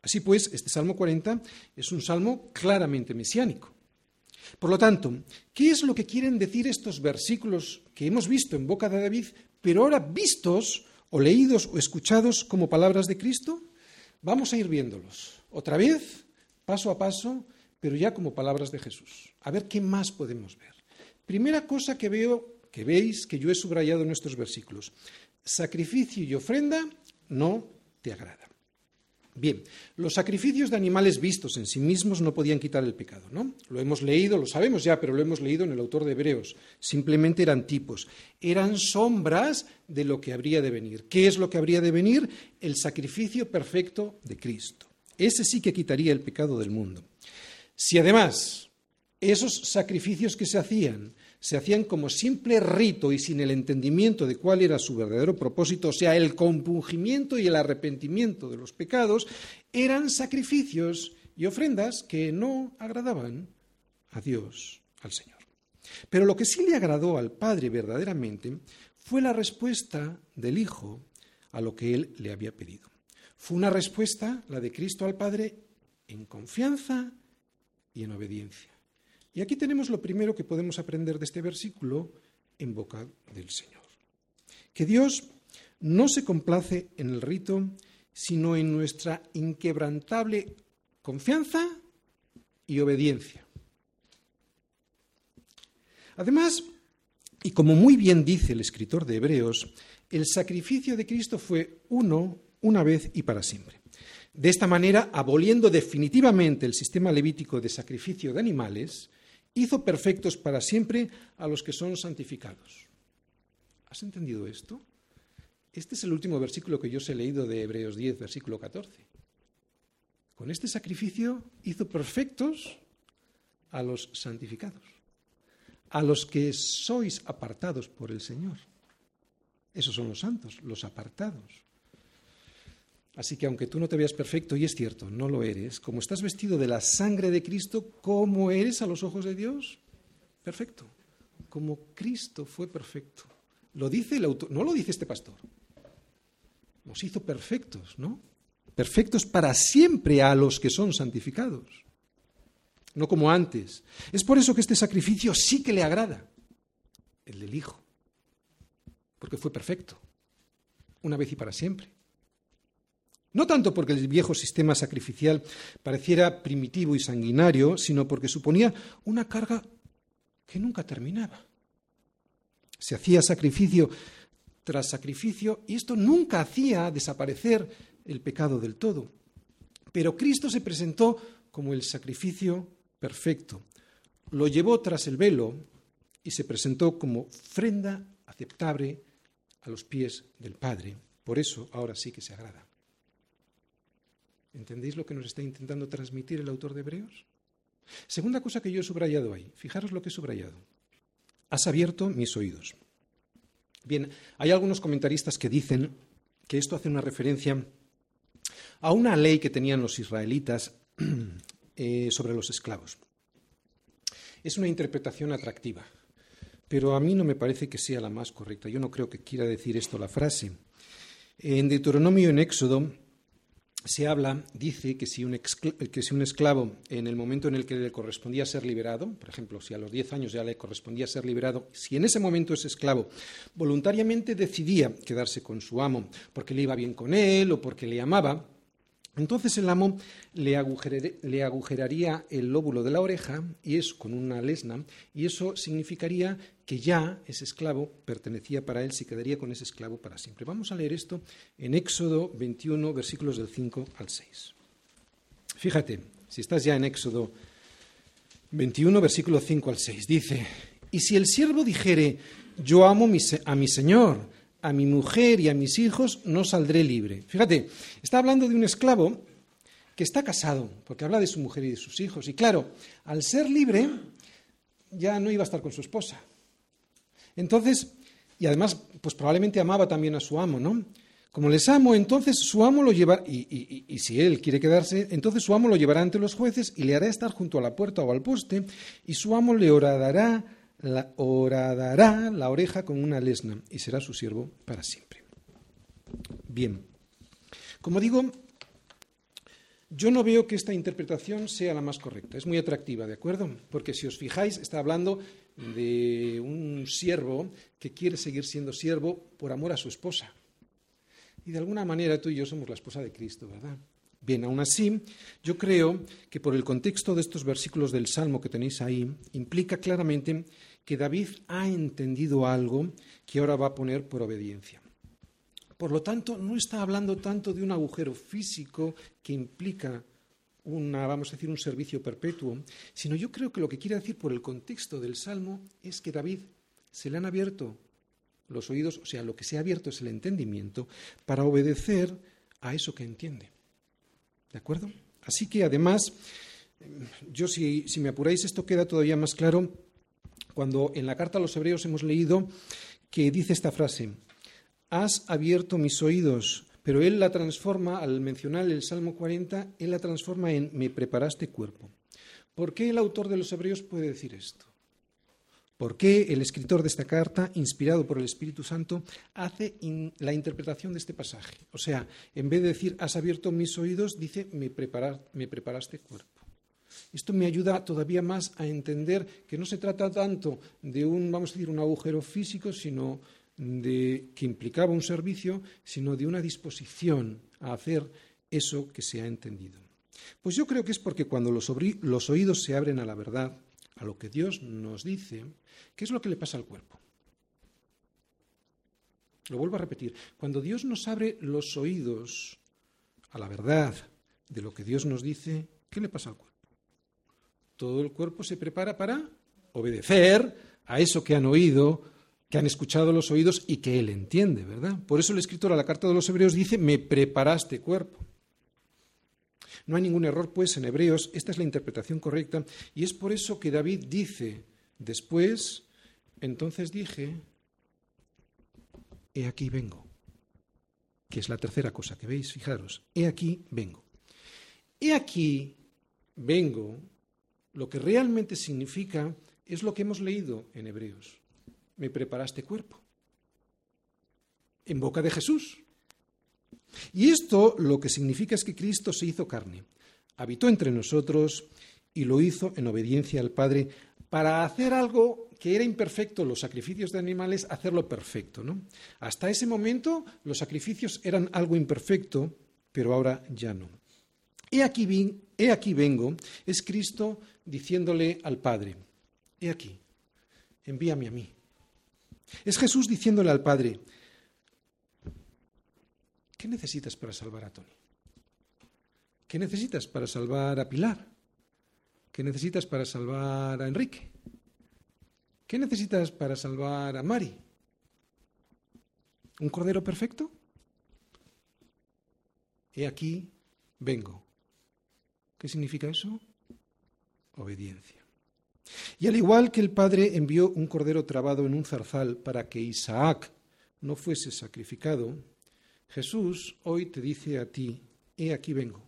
Así pues, este Salmo 40 es un salmo claramente mesiánico. Por lo tanto, ¿qué es lo que quieren decir estos versículos que hemos visto en boca de David, pero ahora vistos o leídos o escuchados como palabras de Cristo? Vamos a ir viéndolos otra vez, paso a paso, pero ya como palabras de Jesús. A ver qué más podemos ver. Primera cosa que veo, que veis, que yo he subrayado en nuestros versículos. Sacrificio y ofrenda no te agrada. Bien, los sacrificios de animales vistos en sí mismos no podían quitar el pecado, ¿no? Lo hemos leído, lo sabemos ya, pero lo hemos leído en el autor de Hebreos. Simplemente eran tipos, eran sombras de lo que habría de venir. ¿Qué es lo que habría de venir? El sacrificio perfecto de Cristo. Ese sí que quitaría el pecado del mundo. Si además esos sacrificios que se hacían se hacían como simple rito y sin el entendimiento de cuál era su verdadero propósito, o sea, el compungimiento y el arrepentimiento de los pecados, eran sacrificios y ofrendas que no agradaban a Dios, al Señor. Pero lo que sí le agradó al Padre verdaderamente fue la respuesta del Hijo a lo que él le había pedido. Fue una respuesta, la de Cristo al Padre, en confianza y en obediencia. Y aquí tenemos lo primero que podemos aprender de este versículo en boca del Señor. Que Dios no se complace en el rito, sino en nuestra inquebrantable confianza y obediencia. Además, y como muy bien dice el escritor de Hebreos, el sacrificio de Cristo fue uno, una vez y para siempre. De esta manera, aboliendo definitivamente el sistema levítico de sacrificio de animales, hizo perfectos para siempre a los que son santificados. ¿Has entendido esto? Este es el último versículo que yo os he leído de Hebreos 10, versículo 14. Con este sacrificio hizo perfectos a los santificados, a los que sois apartados por el Señor. Esos son los santos, los apartados. Así que aunque tú no te veas perfecto, y es cierto, no lo eres, como estás vestido de la sangre de Cristo, ¿cómo eres a los ojos de Dios? Perfecto. Como Cristo fue perfecto. Lo dice el autor, no lo dice este pastor. Nos hizo perfectos, ¿no? Perfectos para siempre a los que son santificados. No como antes. Es por eso que este sacrificio sí que le agrada. El del Hijo. Porque fue perfecto. Una vez y para siempre. No tanto porque el viejo sistema sacrificial pareciera primitivo y sanguinario, sino porque suponía una carga que nunca terminaba. Se hacía sacrificio tras sacrificio y esto nunca hacía desaparecer el pecado del todo. Pero Cristo se presentó como el sacrificio perfecto. Lo llevó tras el velo y se presentó como ofrenda aceptable a los pies del Padre. Por eso ahora sí que se agrada. ¿Entendéis lo que nos está intentando transmitir el autor de Hebreos? Segunda cosa que yo he subrayado ahí. Fijaros lo que he subrayado. Has abierto mis oídos. Bien, hay algunos comentaristas que dicen que esto hace una referencia a una ley que tenían los israelitas eh, sobre los esclavos. Es una interpretación atractiva, pero a mí no me parece que sea la más correcta. Yo no creo que quiera decir esto la frase. En Deuteronomio en Éxodo se habla, dice que si, un que si, un esclavo en el momento en el que le correspondía ser liberado, por ejemplo, si a los 10 años ya le correspondía ser liberado, si en ese momento ese esclavo voluntariamente decidía quedarse con su amo porque le iba bien con él o porque le amaba, entonces el amo le, agujeraría el lóbulo de la oreja y es con una lesna y eso significaría que ya ese esclavo pertenecía para él, se quedaría con ese esclavo para siempre. Vamos a leer esto en Éxodo 21, versículos del 5 al 6. Fíjate, si estás ya en Éxodo 21, versículo 5 al 6, dice, y si el siervo dijere, yo amo a mi Señor, a mi mujer y a mis hijos no saldré libre. Fíjate, está hablando de un esclavo que está casado, porque habla de su mujer y de sus hijos. Y claro, al ser libre, ya no iba a estar con su esposa. Entonces, y además, pues probablemente amaba también a su amo, ¿no? Como les amo, entonces su amo lo llevará, y, y, si él quiere quedarse, entonces su amo lo llevará ante los jueces y le hará estar junto a la puerta o al poste, y su amo le oradará la horadará la oreja con una lesna y será su siervo para siempre. Bien, como digo, yo no veo que esta interpretación sea la más correcta. Es muy atractiva, ¿de acuerdo? Porque si os fijáis, está hablando de un siervo que quiere seguir siendo siervo por amor a su esposa. Y de alguna manera tú y yo somos la esposa de Cristo, ¿verdad? Bien, aún así, yo creo que por el contexto de estos versículos del Salmo que tenéis ahí, implica claramente que David ha entendido algo que ahora va a poner por obediencia. Por lo tanto, no está hablando tanto de un agujero físico que implica una, vamos a decir, un servicio perpetuo, sino yo creo que lo que quiere decir por el contexto del Salmo es que David se le han abierto los oídos, o sea, lo que se ha abierto es el entendimiento para obedecer a eso que entiende. ¿De acuerdo? Así que además, yo si, si me apuráis, esto queda todavía más claro cuando en la carta a los hebreos hemos leído que dice esta frase, has abierto mis oídos, pero él la transforma, al mencionar el Salmo 40, él la transforma en me preparaste cuerpo. ¿Por qué el autor de los hebreos puede decir esto? ¿Por qué el escritor de esta carta, inspirado por el Espíritu Santo, hace la interpretación de este pasaje? O sea, en vez de decir has abierto mis oídos, dice me, me preparaste cuerpo. Esto me ayuda todavía más a entender que no se trata tanto de un, vamos a decir, un agujero físico, sino de que implicaba un servicio, sino de una disposición a hacer eso que se ha entendido. Pues yo creo que es porque cuando los oídos se abren a la verdad, a lo que Dios nos dice, ¿qué es lo que le pasa al cuerpo? Lo vuelvo a repetir, cuando Dios nos abre los oídos a la verdad de lo que Dios nos dice, ¿qué le pasa al cuerpo? todo el cuerpo se prepara para obedecer a eso que han oído, que han escuchado los oídos y que él entiende, ¿verdad? Por eso el escritor a la carta de los Hebreos dice, me preparaste cuerpo. No hay ningún error, pues, en Hebreos, esta es la interpretación correcta, y es por eso que David dice después, entonces dije, he aquí vengo, que es la tercera cosa que veis, fijaros, he aquí vengo. He aquí vengo lo que realmente significa es lo que hemos leído en Hebreos. Me preparaste cuerpo. En boca de Jesús. Y esto lo que significa es que Cristo se hizo carne, habitó entre nosotros y lo hizo en obediencia al Padre para hacer algo que era imperfecto, los sacrificios de animales, hacerlo perfecto. ¿no? Hasta ese momento los sacrificios eran algo imperfecto, pero ahora ya no. He aquí, he aquí vengo, es Cristo diciéndole al Padre, he aquí, envíame a mí. Es Jesús diciéndole al Padre, ¿qué necesitas para salvar a Tony? ¿Qué necesitas para salvar a Pilar? ¿Qué necesitas para salvar a Enrique? ¿Qué necesitas para salvar a Mari? ¿Un cordero perfecto? He aquí, vengo. ¿Qué significa eso? Obediencia. Y al igual que el Padre envió un cordero trabado en un zarzal para que Isaac no fuese sacrificado, Jesús hoy te dice a ti, he aquí vengo.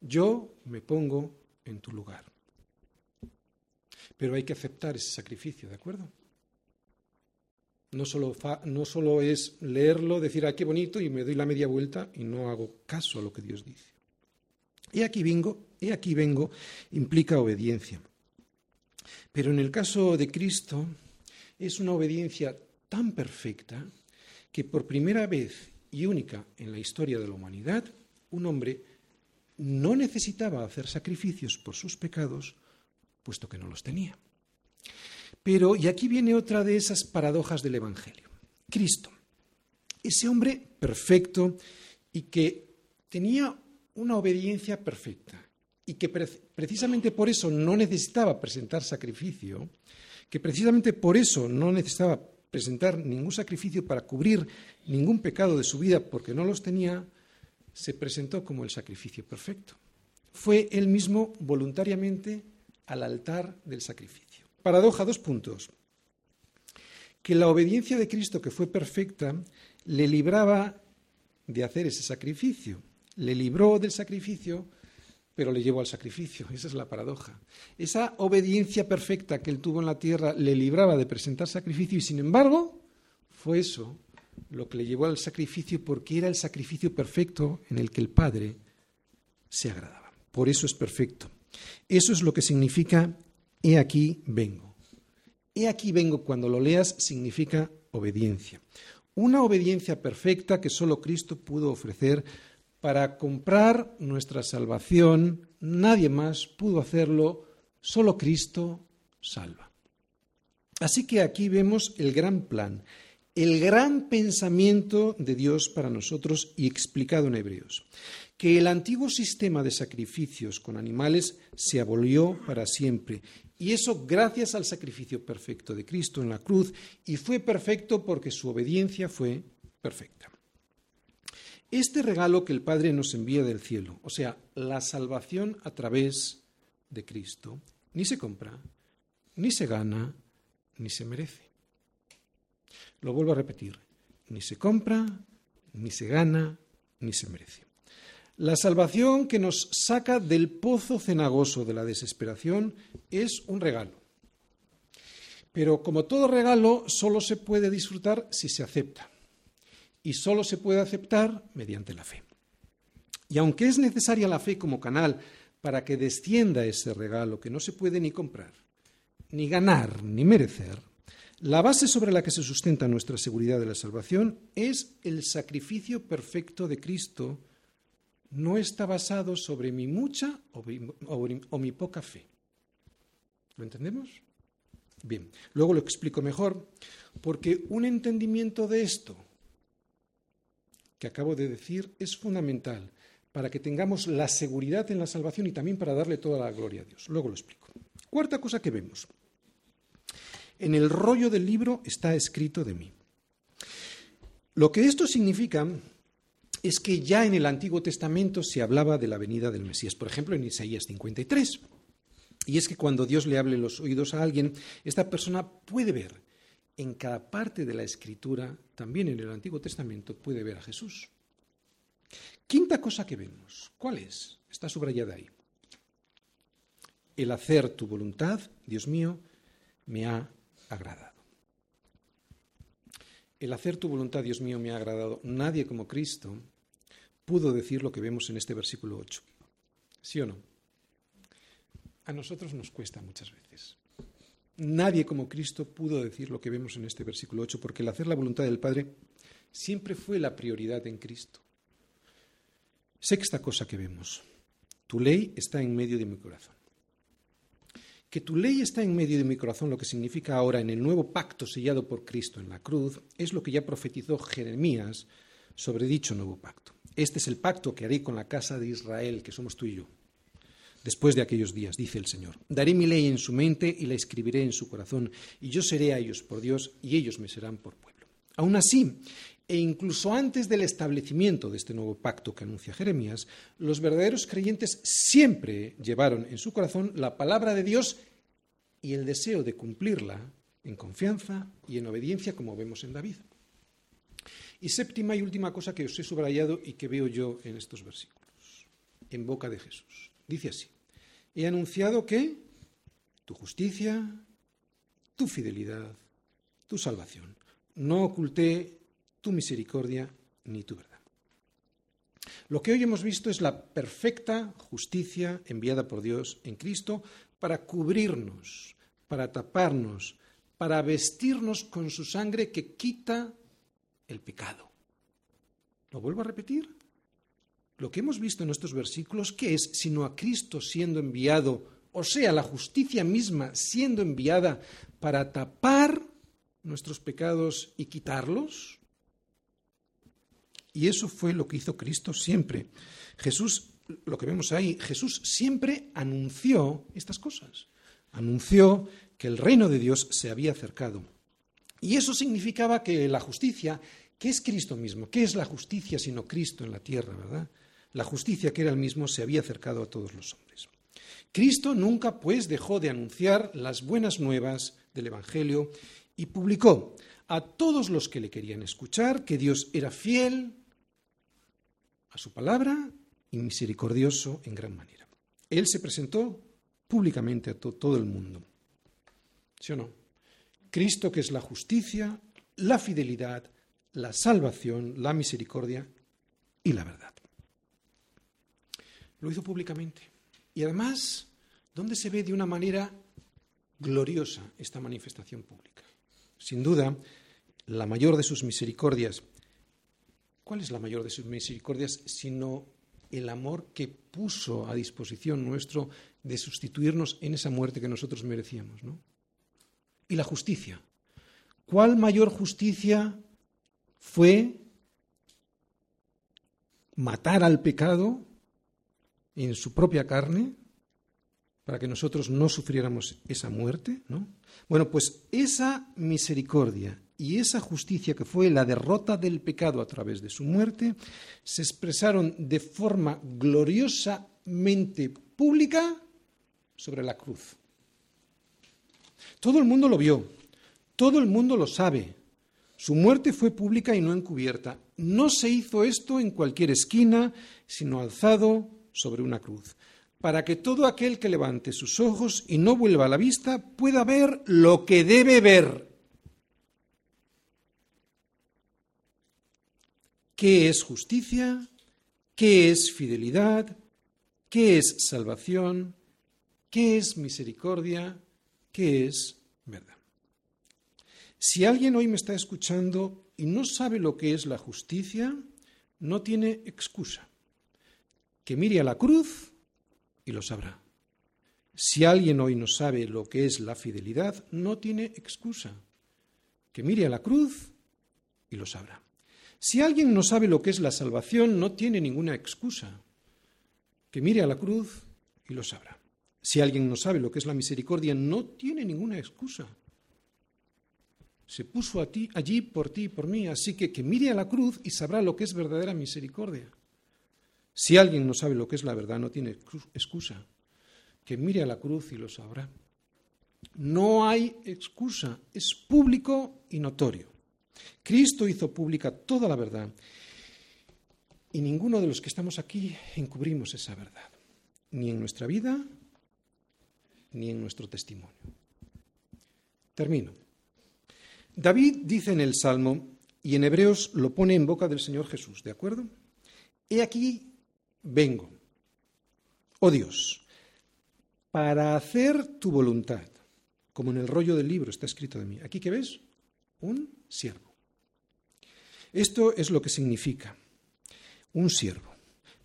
Yo me pongo en tu lugar. Pero hay que aceptar ese sacrificio, ¿de acuerdo? No solo, no solo es leerlo, decir, ah, qué bonito, y me doy la media vuelta y no hago caso a lo que Dios dice. He aquí vengo, he aquí vengo, implica obediencia. Pero en el caso de Cristo es una obediencia tan perfecta que por primera vez y única en la historia de la humanidad, un hombre no necesitaba hacer sacrificios por sus pecados puesto que no los tenía. Pero, y aquí viene otra de esas paradojas del Evangelio. Cristo, ese hombre perfecto y que tenía una obediencia perfecta y que precisamente por eso no necesitaba presentar sacrificio, que precisamente por eso no necesitaba presentar ningún sacrificio para cubrir ningún pecado de su vida porque no los tenía, se presentó como el sacrificio perfecto. Fue él mismo voluntariamente al altar del sacrificio. Paradoja, dos puntos. Que la obediencia de Cristo, que fue perfecta, le libraba de hacer ese sacrificio. Le libró del sacrificio, pero le llevó al sacrificio. Esa es la paradoja. Esa obediencia perfecta que él tuvo en la tierra le libraba de presentar sacrificio y, sin embargo, fue eso lo que le llevó al sacrificio porque era el sacrificio perfecto en el que el Padre se agradaba. Por eso es perfecto. Eso es lo que significa he aquí vengo. He aquí vengo cuando lo leas significa obediencia. Una obediencia perfecta que solo Cristo pudo ofrecer para comprar nuestra salvación. Nadie más pudo hacerlo, solo Cristo salva. Así que aquí vemos el gran plan, el gran pensamiento de Dios para nosotros y explicado en Hebreos que el antiguo sistema de sacrificios con animales se abolió para siempre. Y eso gracias al sacrificio perfecto de Cristo en la cruz, y fue perfecto porque su obediencia fue perfecta. Este regalo que el Padre nos envía del cielo, o sea, la salvación a través de Cristo, ni se compra, ni se gana, ni se merece. Lo vuelvo a repetir, ni se compra, ni se gana, ni se merece. La salvación que nos saca del pozo cenagoso de la desesperación es un regalo. Pero como todo regalo, solo se puede disfrutar si se acepta. Y solo se puede aceptar mediante la fe. Y aunque es necesaria la fe como canal para que descienda ese regalo que no se puede ni comprar, ni ganar, ni merecer, la base sobre la que se sustenta nuestra seguridad de la salvación es el sacrificio perfecto de Cristo no está basado sobre mi mucha o, mi poca fe. ¿Lo entendemos? Bien, luego lo explico mejor, porque un entendimiento de esto que acabo de decir es fundamental para que tengamos la seguridad en la salvación y también para darle toda la gloria a Dios. Luego lo explico. Cuarta cosa que vemos. En el rollo del libro está escrito de mí. Lo que esto significa es que ya en el Antiguo Testamento se hablaba de la venida del Mesías, por ejemplo en Isaías 53. Y es que cuando Dios le hable los oídos a alguien, esta persona puede ver en cada parte de la Escritura, también en el Antiguo Testamento, puede ver a Jesús. Quinta cosa que vemos, ¿cuál es? Está subrayada ahí. El hacer tu voluntad, Dios mío, me ha agradado. El hacer tu voluntad, Dios mío, me ha agradado. Nadie como Cristo pudo decir lo que vemos en este versículo 8. ¿Sí o no? A nosotros nos cuesta muchas veces. Nadie como Cristo pudo decir lo que vemos en este versículo 8, porque el hacer la voluntad del Padre siempre fue la prioridad en Cristo. Sexta cosa que vemos. Tu ley está en medio de mi corazón. Que tu ley está en medio de mi corazón, lo que significa ahora en el nuevo pacto sellado por Cristo en la cruz, es lo que ya profetizó Jeremías sobre dicho nuevo pacto. Este es el pacto que haré con la casa de Israel, que somos tú y yo. Después de aquellos días, dice el Señor, daré mi ley en su mente y la escribiré en su corazón, y yo seré a ellos por Dios, y ellos me serán por pueblo. Aún así, e incluso antes del establecimiento de este nuevo pacto que anuncia Jeremías, los verdaderos creyentes siempre llevaron en su corazón la palabra de Dios y el deseo de cumplirla en confianza y en obediencia, como vemos en David. Y séptima y última cosa que os he subrayado y que veo yo en estos versículos, en boca de Jesús. Dice así, he anunciado que tu justicia, tu fidelidad, tu salvación. No oculté tu misericordia ni tu verdad. Lo que hoy hemos visto es la perfecta justicia enviada por Dios en Cristo para cubrirnos, para taparnos, para vestirnos con su sangre que quita el pecado. ¿Lo vuelvo a repetir? Lo que hemos visto en estos versículos, ¿qué es sino a Cristo siendo enviado, o sea, la justicia misma siendo enviada para tapar nuestros pecados y quitarlos? Y eso fue lo que hizo Cristo siempre. Jesús, lo que vemos ahí, Jesús siempre anunció estas cosas. Anunció que el reino de Dios se había acercado. Y eso significaba que la justicia ¿Qué es Cristo mismo? ¿Qué es la justicia sino Cristo en la tierra, verdad? La justicia que era el mismo se había acercado a todos los hombres. Cristo nunca, pues, dejó de anunciar las buenas nuevas del Evangelio y publicó a todos los que le querían escuchar que Dios era fiel a su palabra y misericordioso en gran manera. Él se presentó públicamente a todo el mundo. ¿Sí o no? Cristo que es la justicia, la fidelidad, la salvación, la misericordia y la verdad. Lo hizo públicamente. Y además, ¿dónde se ve de una manera gloriosa esta manifestación pública? Sin duda, la mayor de sus misericordias. ¿Cuál es la mayor de sus misericordias sino el amor que puso a disposición nuestro de sustituirnos en esa muerte que nosotros merecíamos? ¿no? Y la justicia. ¿Cuál mayor justicia fue matar al pecado en su propia carne para que nosotros no sufriéramos esa muerte, ¿no? Bueno, pues esa misericordia y esa justicia que fue la derrota del pecado a través de su muerte se expresaron de forma gloriosamente pública sobre la cruz. Todo el mundo lo vio, todo el mundo lo sabe, su muerte fue pública y no encubierta. No se hizo esto en cualquier esquina, sino alzado sobre una cruz, para que todo aquel que levante sus ojos y no vuelva a la vista pueda ver lo que debe ver. ¿Qué es justicia? ¿Qué es fidelidad? ¿Qué es salvación? ¿Qué es misericordia? ¿Qué es verdad? Si alguien hoy me está escuchando y no sabe lo que es la justicia, no tiene excusa. Que mire a la cruz y lo sabrá. Si alguien hoy no sabe lo que es la fidelidad, no tiene excusa. Que mire a la cruz y lo sabrá. Si alguien no sabe lo que es la salvación, no tiene ninguna excusa. Que mire a la cruz y lo sabrá. Si alguien no sabe lo que es la misericordia, no tiene ninguna excusa se puso a ti, allí por ti y por mí, así que que mire a la cruz y sabrá lo que es verdadera misericordia. Si alguien no sabe lo que es la verdad, no tiene excusa. Que mire a la cruz y lo sabrá. No hay excusa, es público y notorio. Cristo hizo pública toda la verdad y ninguno de los que estamos aquí encubrimos esa verdad, ni en nuestra vida, ni en nuestro testimonio. Termino. David dice en el Salmo, y en Hebreos lo pone en boca del Señor Jesús, ¿de acuerdo? He aquí vengo, oh Dios, para hacer tu voluntad, como en el rollo del libro está escrito de mí. Aquí que ves, un siervo. Esto es lo que significa un siervo.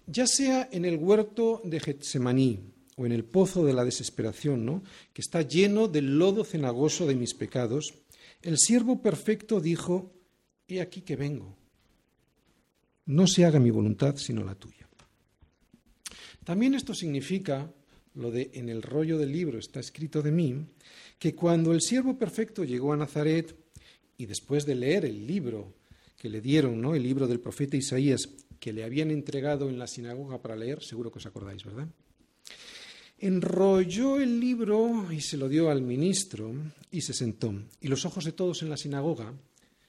Ya sea en el huerto de Getsemaní o en el pozo de la desesperación, ¿no? que está lleno del lodo cenagoso de mis pecados, el siervo perfecto dijo, he aquí que vengo. No se haga mi voluntad sino la tuya. También esto significa, lo de en el rollo del libro está escrito de mí, que cuando el siervo perfecto llegó a Nazaret y después de leer el libro que le dieron, ¿no? el libro del profeta Isaías, que le habían entregado en la sinagoga para leer, seguro que os acordáis, ¿verdad? Enrolló el libro y se lo dio al ministro y se sentó. Y los ojos de todos en la sinagoga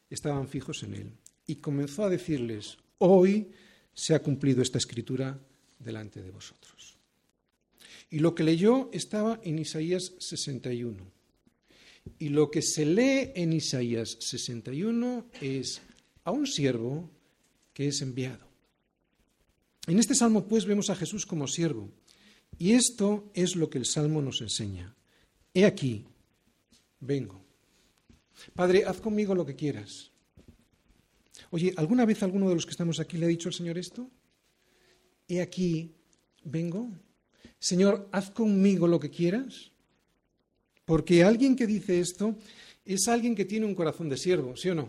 estaban fijos en él. Y comenzó a decirles, hoy se ha cumplido esta escritura delante de vosotros. Y lo que leyó estaba en Isaías 61. Y lo que se lee en Isaías 61 es a un siervo que es enviado. En este salmo, pues, vemos a Jesús como siervo. Y esto es lo que el salmo nos enseña. He aquí, vengo. Padre, haz conmigo lo que quieras. Oye, ¿alguna vez alguno de los que estamos aquí le ha dicho al Señor esto? He aquí, vengo. Señor, haz conmigo lo que quieras. Porque alguien que dice esto es alguien que tiene un corazón de siervo, ¿sí o no?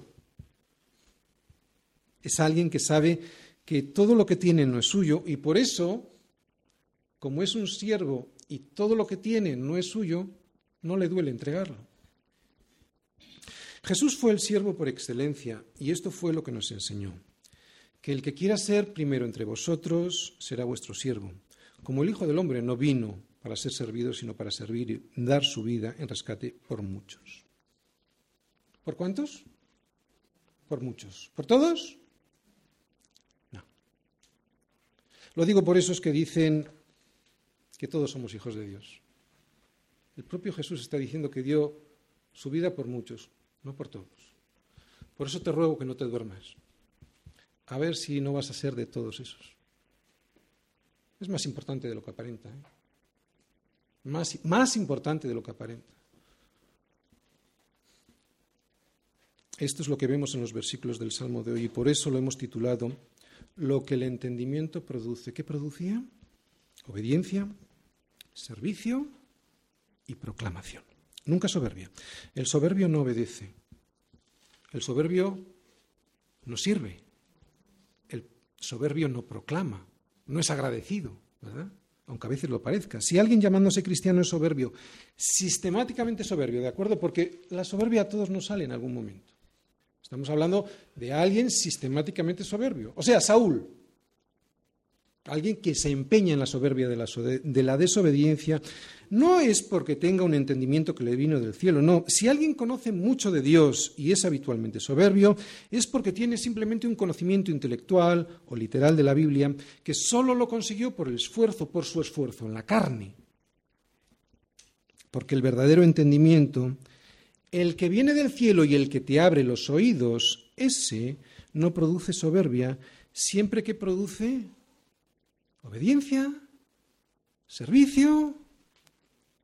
Es alguien que sabe que todo lo que tiene no es suyo y por eso, como es un siervo y todo lo que tiene no es suyo, no le duele entregarlo. Jesús fue el siervo por excelencia y esto fue lo que nos enseñó, que el que quiera ser primero entre vosotros será vuestro siervo, como el Hijo del Hombre no vino para ser servido, sino para servir y dar su vida en rescate por muchos. ¿Por cuántos? Por muchos. ¿Por todos? Lo digo por esos que dicen que todos somos hijos de Dios. El propio Jesús está diciendo que dio su vida por muchos, no por todos. Por eso te ruego que no te duermas. A ver si no vas a ser de todos esos. Es más importante de lo que aparenta. ¿eh? Más, más importante de lo que aparenta. Esto es lo que vemos en los versículos del Salmo de hoy y por eso lo hemos titulado lo que el entendimiento produce. ¿Qué producía? Obediencia, servicio y proclamación. Nunca soberbia. El soberbio no obedece. El soberbio no sirve. Soberbio no proclama. No es agradecido, ¿verdad? Aunque a veces lo parezca. Si alguien llamándose cristiano es soberbio, sistemáticamente soberbio, ¿de acuerdo? Porque la soberbia a todos nos sale en algún momento. Estamos hablando de alguien sistemáticamente soberbio. O sea, Saúl, alguien que se empeña en la soberbia de la, desobediencia, no es porque tenga un entendimiento que le vino del cielo, no. Si alguien conoce mucho de Dios y es habitualmente soberbio, es porque tiene simplemente un conocimiento intelectual o literal de la Biblia que solo lo consiguió por el esfuerzo, por su esfuerzo en la carne. Porque el verdadero entendimiento el que viene del cielo y el que te abre los oídos, ese no produce soberbia, siempre que produce obediencia, servicio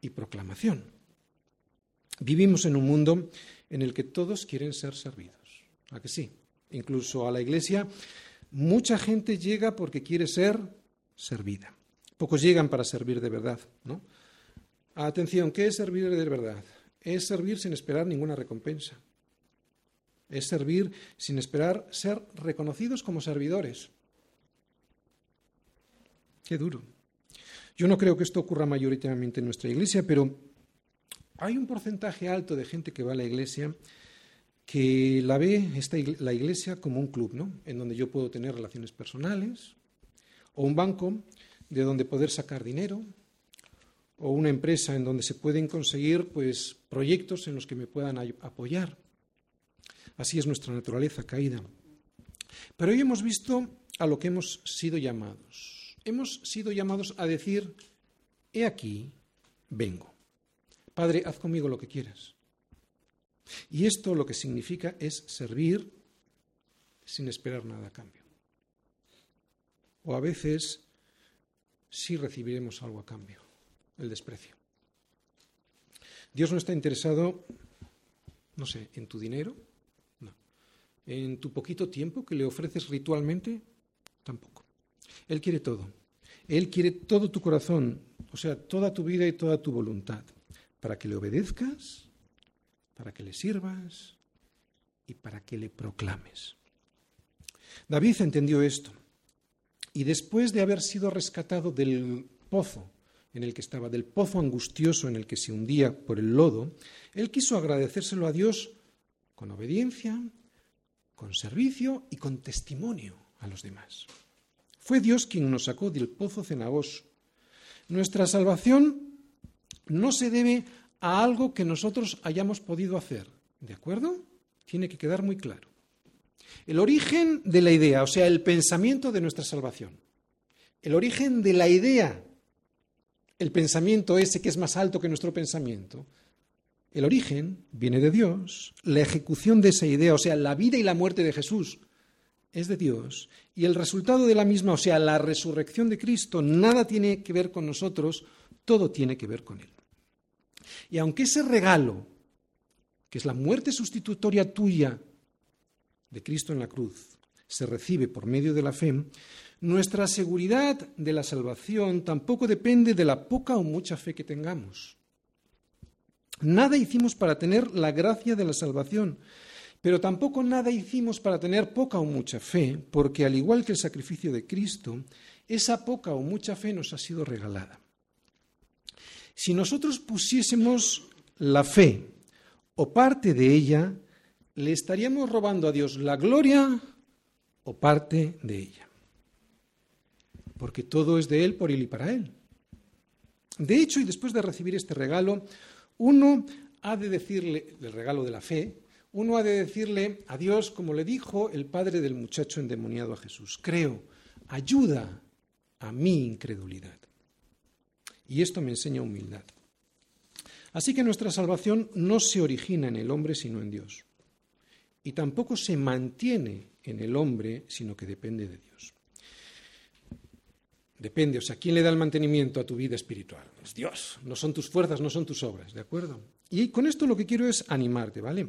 y proclamación. Vivimos en un mundo en el que todos quieren ser servidos. ¿A que sí? Incluso a la iglesia mucha gente llega porque quiere ser servida. Pocos llegan para servir de verdad, ¿no? Atención, ¿qué es servir de verdad? es servir sin esperar ninguna recompensa. Es servir sin esperar ser reconocidos como servidores. Qué duro. Yo no creo que esto ocurra mayoritariamente en nuestra iglesia, pero hay un porcentaje alto de gente que va a la iglesia que la ve esta, la iglesia como un club, ¿no? En donde yo puedo tener relaciones personales, o un banco de donde poder sacar dinero, o una empresa en donde se pueden conseguir pues, proyectos en los que me puedan apoyar. Así es nuestra naturaleza caída. Pero hoy hemos visto a lo que hemos sido llamados. Hemos sido llamados a decir, he aquí, vengo. Padre, haz conmigo lo que quieras. Y esto lo que significa es servir sin esperar nada a cambio. O a veces sí recibiremos algo a cambio el desprecio. Dios no está interesado, no sé, en tu dinero, no. En tu poquito tiempo que le ofreces ritualmente, tampoco. Él quiere todo. Él quiere todo tu corazón. o sea, toda tu vida y toda tu voluntad, para que le obedezcas, para que le sirvas y para que le proclames. David entendió esto y después de haber sido rescatado del pozo en el que estaba, del pozo angustioso en el que se hundía por el lodo, él quiso agradecérselo a Dios con obediencia, con servicio y con testimonio a los demás. Fue Dios quien nos sacó del pozo cenagoso. Nuestra salvación no se debe a algo que nosotros hayamos podido hacer, ¿de acuerdo? Tiene que quedar muy claro. El origen de la idea, o sea, el pensamiento de nuestra salvación. El origen de la idea, el pensamiento ese que es más alto que nuestro pensamiento. El origen viene de Dios, la ejecución de esa idea, o sea, la vida y la muerte de Jesús, es de Dios. Y el resultado de la misma, o sea, la resurrección de Cristo, nada tiene que ver con nosotros, todo tiene que ver con Él. Y aunque ese regalo, que es la muerte sustitutoria tuya de Cristo en la cruz, se recibe por medio de la fe, nuestra seguridad de la salvación tampoco depende de la poca o mucha fe que tengamos. Nada hicimos para tener la gracia de la salvación, pero tampoco nada hicimos para tener poca o mucha fe, porque al igual que el sacrificio de Cristo, esa poca o mucha fe nos ha sido regalada. Si nosotros pusiésemos la fe o parte de ella le estaríamos robando a Dios la gloria o parte de ella. Porque todo es de Él, por Él y para Él. De hecho, y después de recibir este regalo, uno ha de decirle, el regalo de la fe, uno ha de decirle a Dios, como le dijo el padre del muchacho endemoniado a Jesús, creo, ayuda a mi incredulidad. Y esto me enseña humildad. Así que nuestra salvación no se origina en el hombre, sino en Dios y tampoco se mantiene en el hombre, sino que depende de Dios. Depende, o sea, ¿quién le da el mantenimiento a tu vida espiritual? Es Dios, no son tus fuerzas, no son tus obras, ¿de acuerdo? Y con esto lo que quiero es animarte, ¿vale?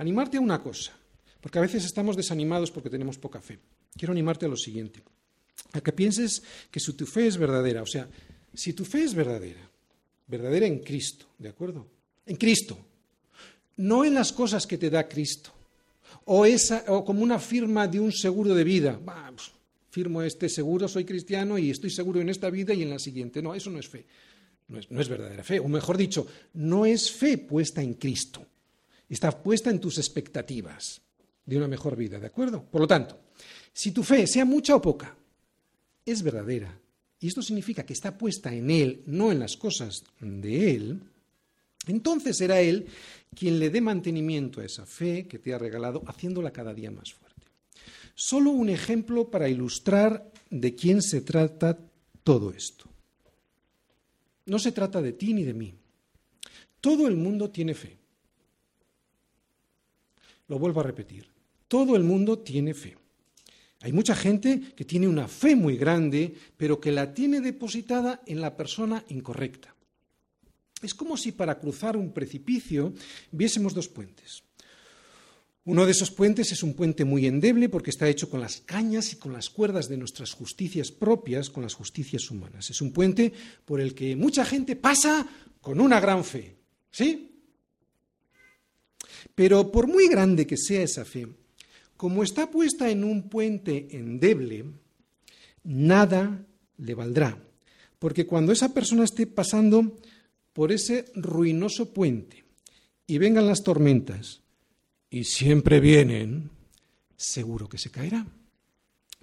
Animarte a una cosa, porque a veces estamos desanimados porque tenemos poca fe. Quiero animarte a lo siguiente, a que pienses que si tu fe es verdadera, o sea, si tu fe es verdadera, verdadera en Cristo, ¿de acuerdo? En Cristo, no en las cosas que te da Cristo, o, esa, o como una firma de un seguro de vida. Pues, firmo este seguro, soy cristiano y estoy seguro en esta vida y en la siguiente. No, eso no es fe. No es, no es verdadera fe. O mejor dicho, no es fe puesta en Cristo. Está puesta en tus expectativas de una mejor vida, ¿de acuerdo? Por lo tanto, si tu fe, sea mucha o poca, es verdadera, y esto significa que está puesta en Él, no en las cosas de Él, entonces será Él quien le dé mantenimiento a esa fe que te ha regalado, haciéndola cada día más fuerte. Solo un ejemplo para ilustrar de quién se trata todo esto. No se trata de ti ni de mí. Todo el mundo tiene fe. Lo vuelvo a repetir. Todo el mundo tiene fe. Hay mucha gente que tiene una fe muy grande, pero que la tiene depositada en la persona incorrecta. Es como si para cruzar un precipicio viésemos dos puentes. Uno de esos puentes es un puente muy endeble porque está hecho con las cañas y con las cuerdas de nuestras justicias propias, con las justicias humanas. Es un puente por el que mucha gente pasa con una gran fe. ¿Sí? Pero por muy grande que sea esa fe, como está puesta en un puente endeble, nada le valdrá. Porque cuando esa persona esté pasando por ese ruinoso puente y vengan las tormentas, y siempre vienen, seguro que se caerá.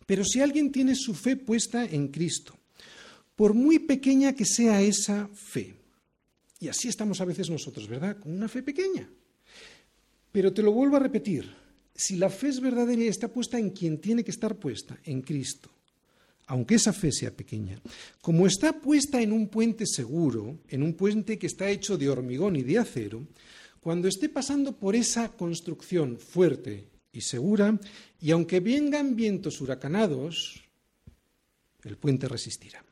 Pero si alguien tiene su fe puesta en Cristo, por muy pequeña que sea esa fe, y así estamos a veces nosotros, ¿verdad? Con una fe pequeña. Pero te lo vuelvo a repetir, si la fe es verdadera está puesta en quien tiene que estar puesta, en Cristo, aunque esa fe sea pequeña, como está puesta en un puente seguro, en un puente que está hecho de hormigón y de acero, cuando esté pasando por esa construcción fuerte y segura, y aunque vengan vientos huracanados, el puente resistirá.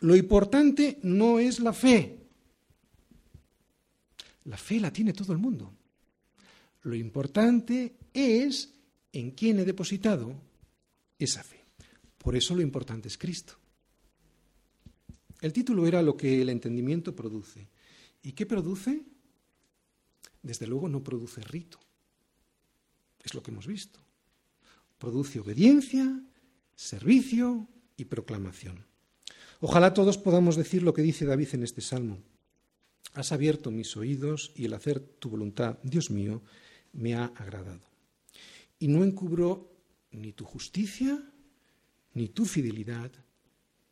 Lo importante no es la fe. La fe la tiene todo el mundo. Lo importante es en quién he depositado esa fe. Por eso lo importante es Cristo. El título era Lo que el entendimiento produce. ¿Y qué produce? Desde luego no produce rito. Es lo que hemos visto. Produce obediencia, servicio y proclamación. Ojalá todos podamos decir lo que dice David en este salmo. Has abierto mis oídos y el hacer tu voluntad, Dios mío, me ha agradado. Y no encubro ni tu justicia, ni tu fidelidad,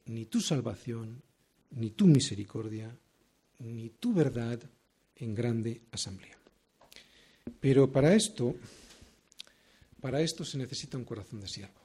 ni tu salvación, ni tu misericordia, ni tu verdad en grande asamblea. Pero para esto, para esto se necesita un corazón de siervo.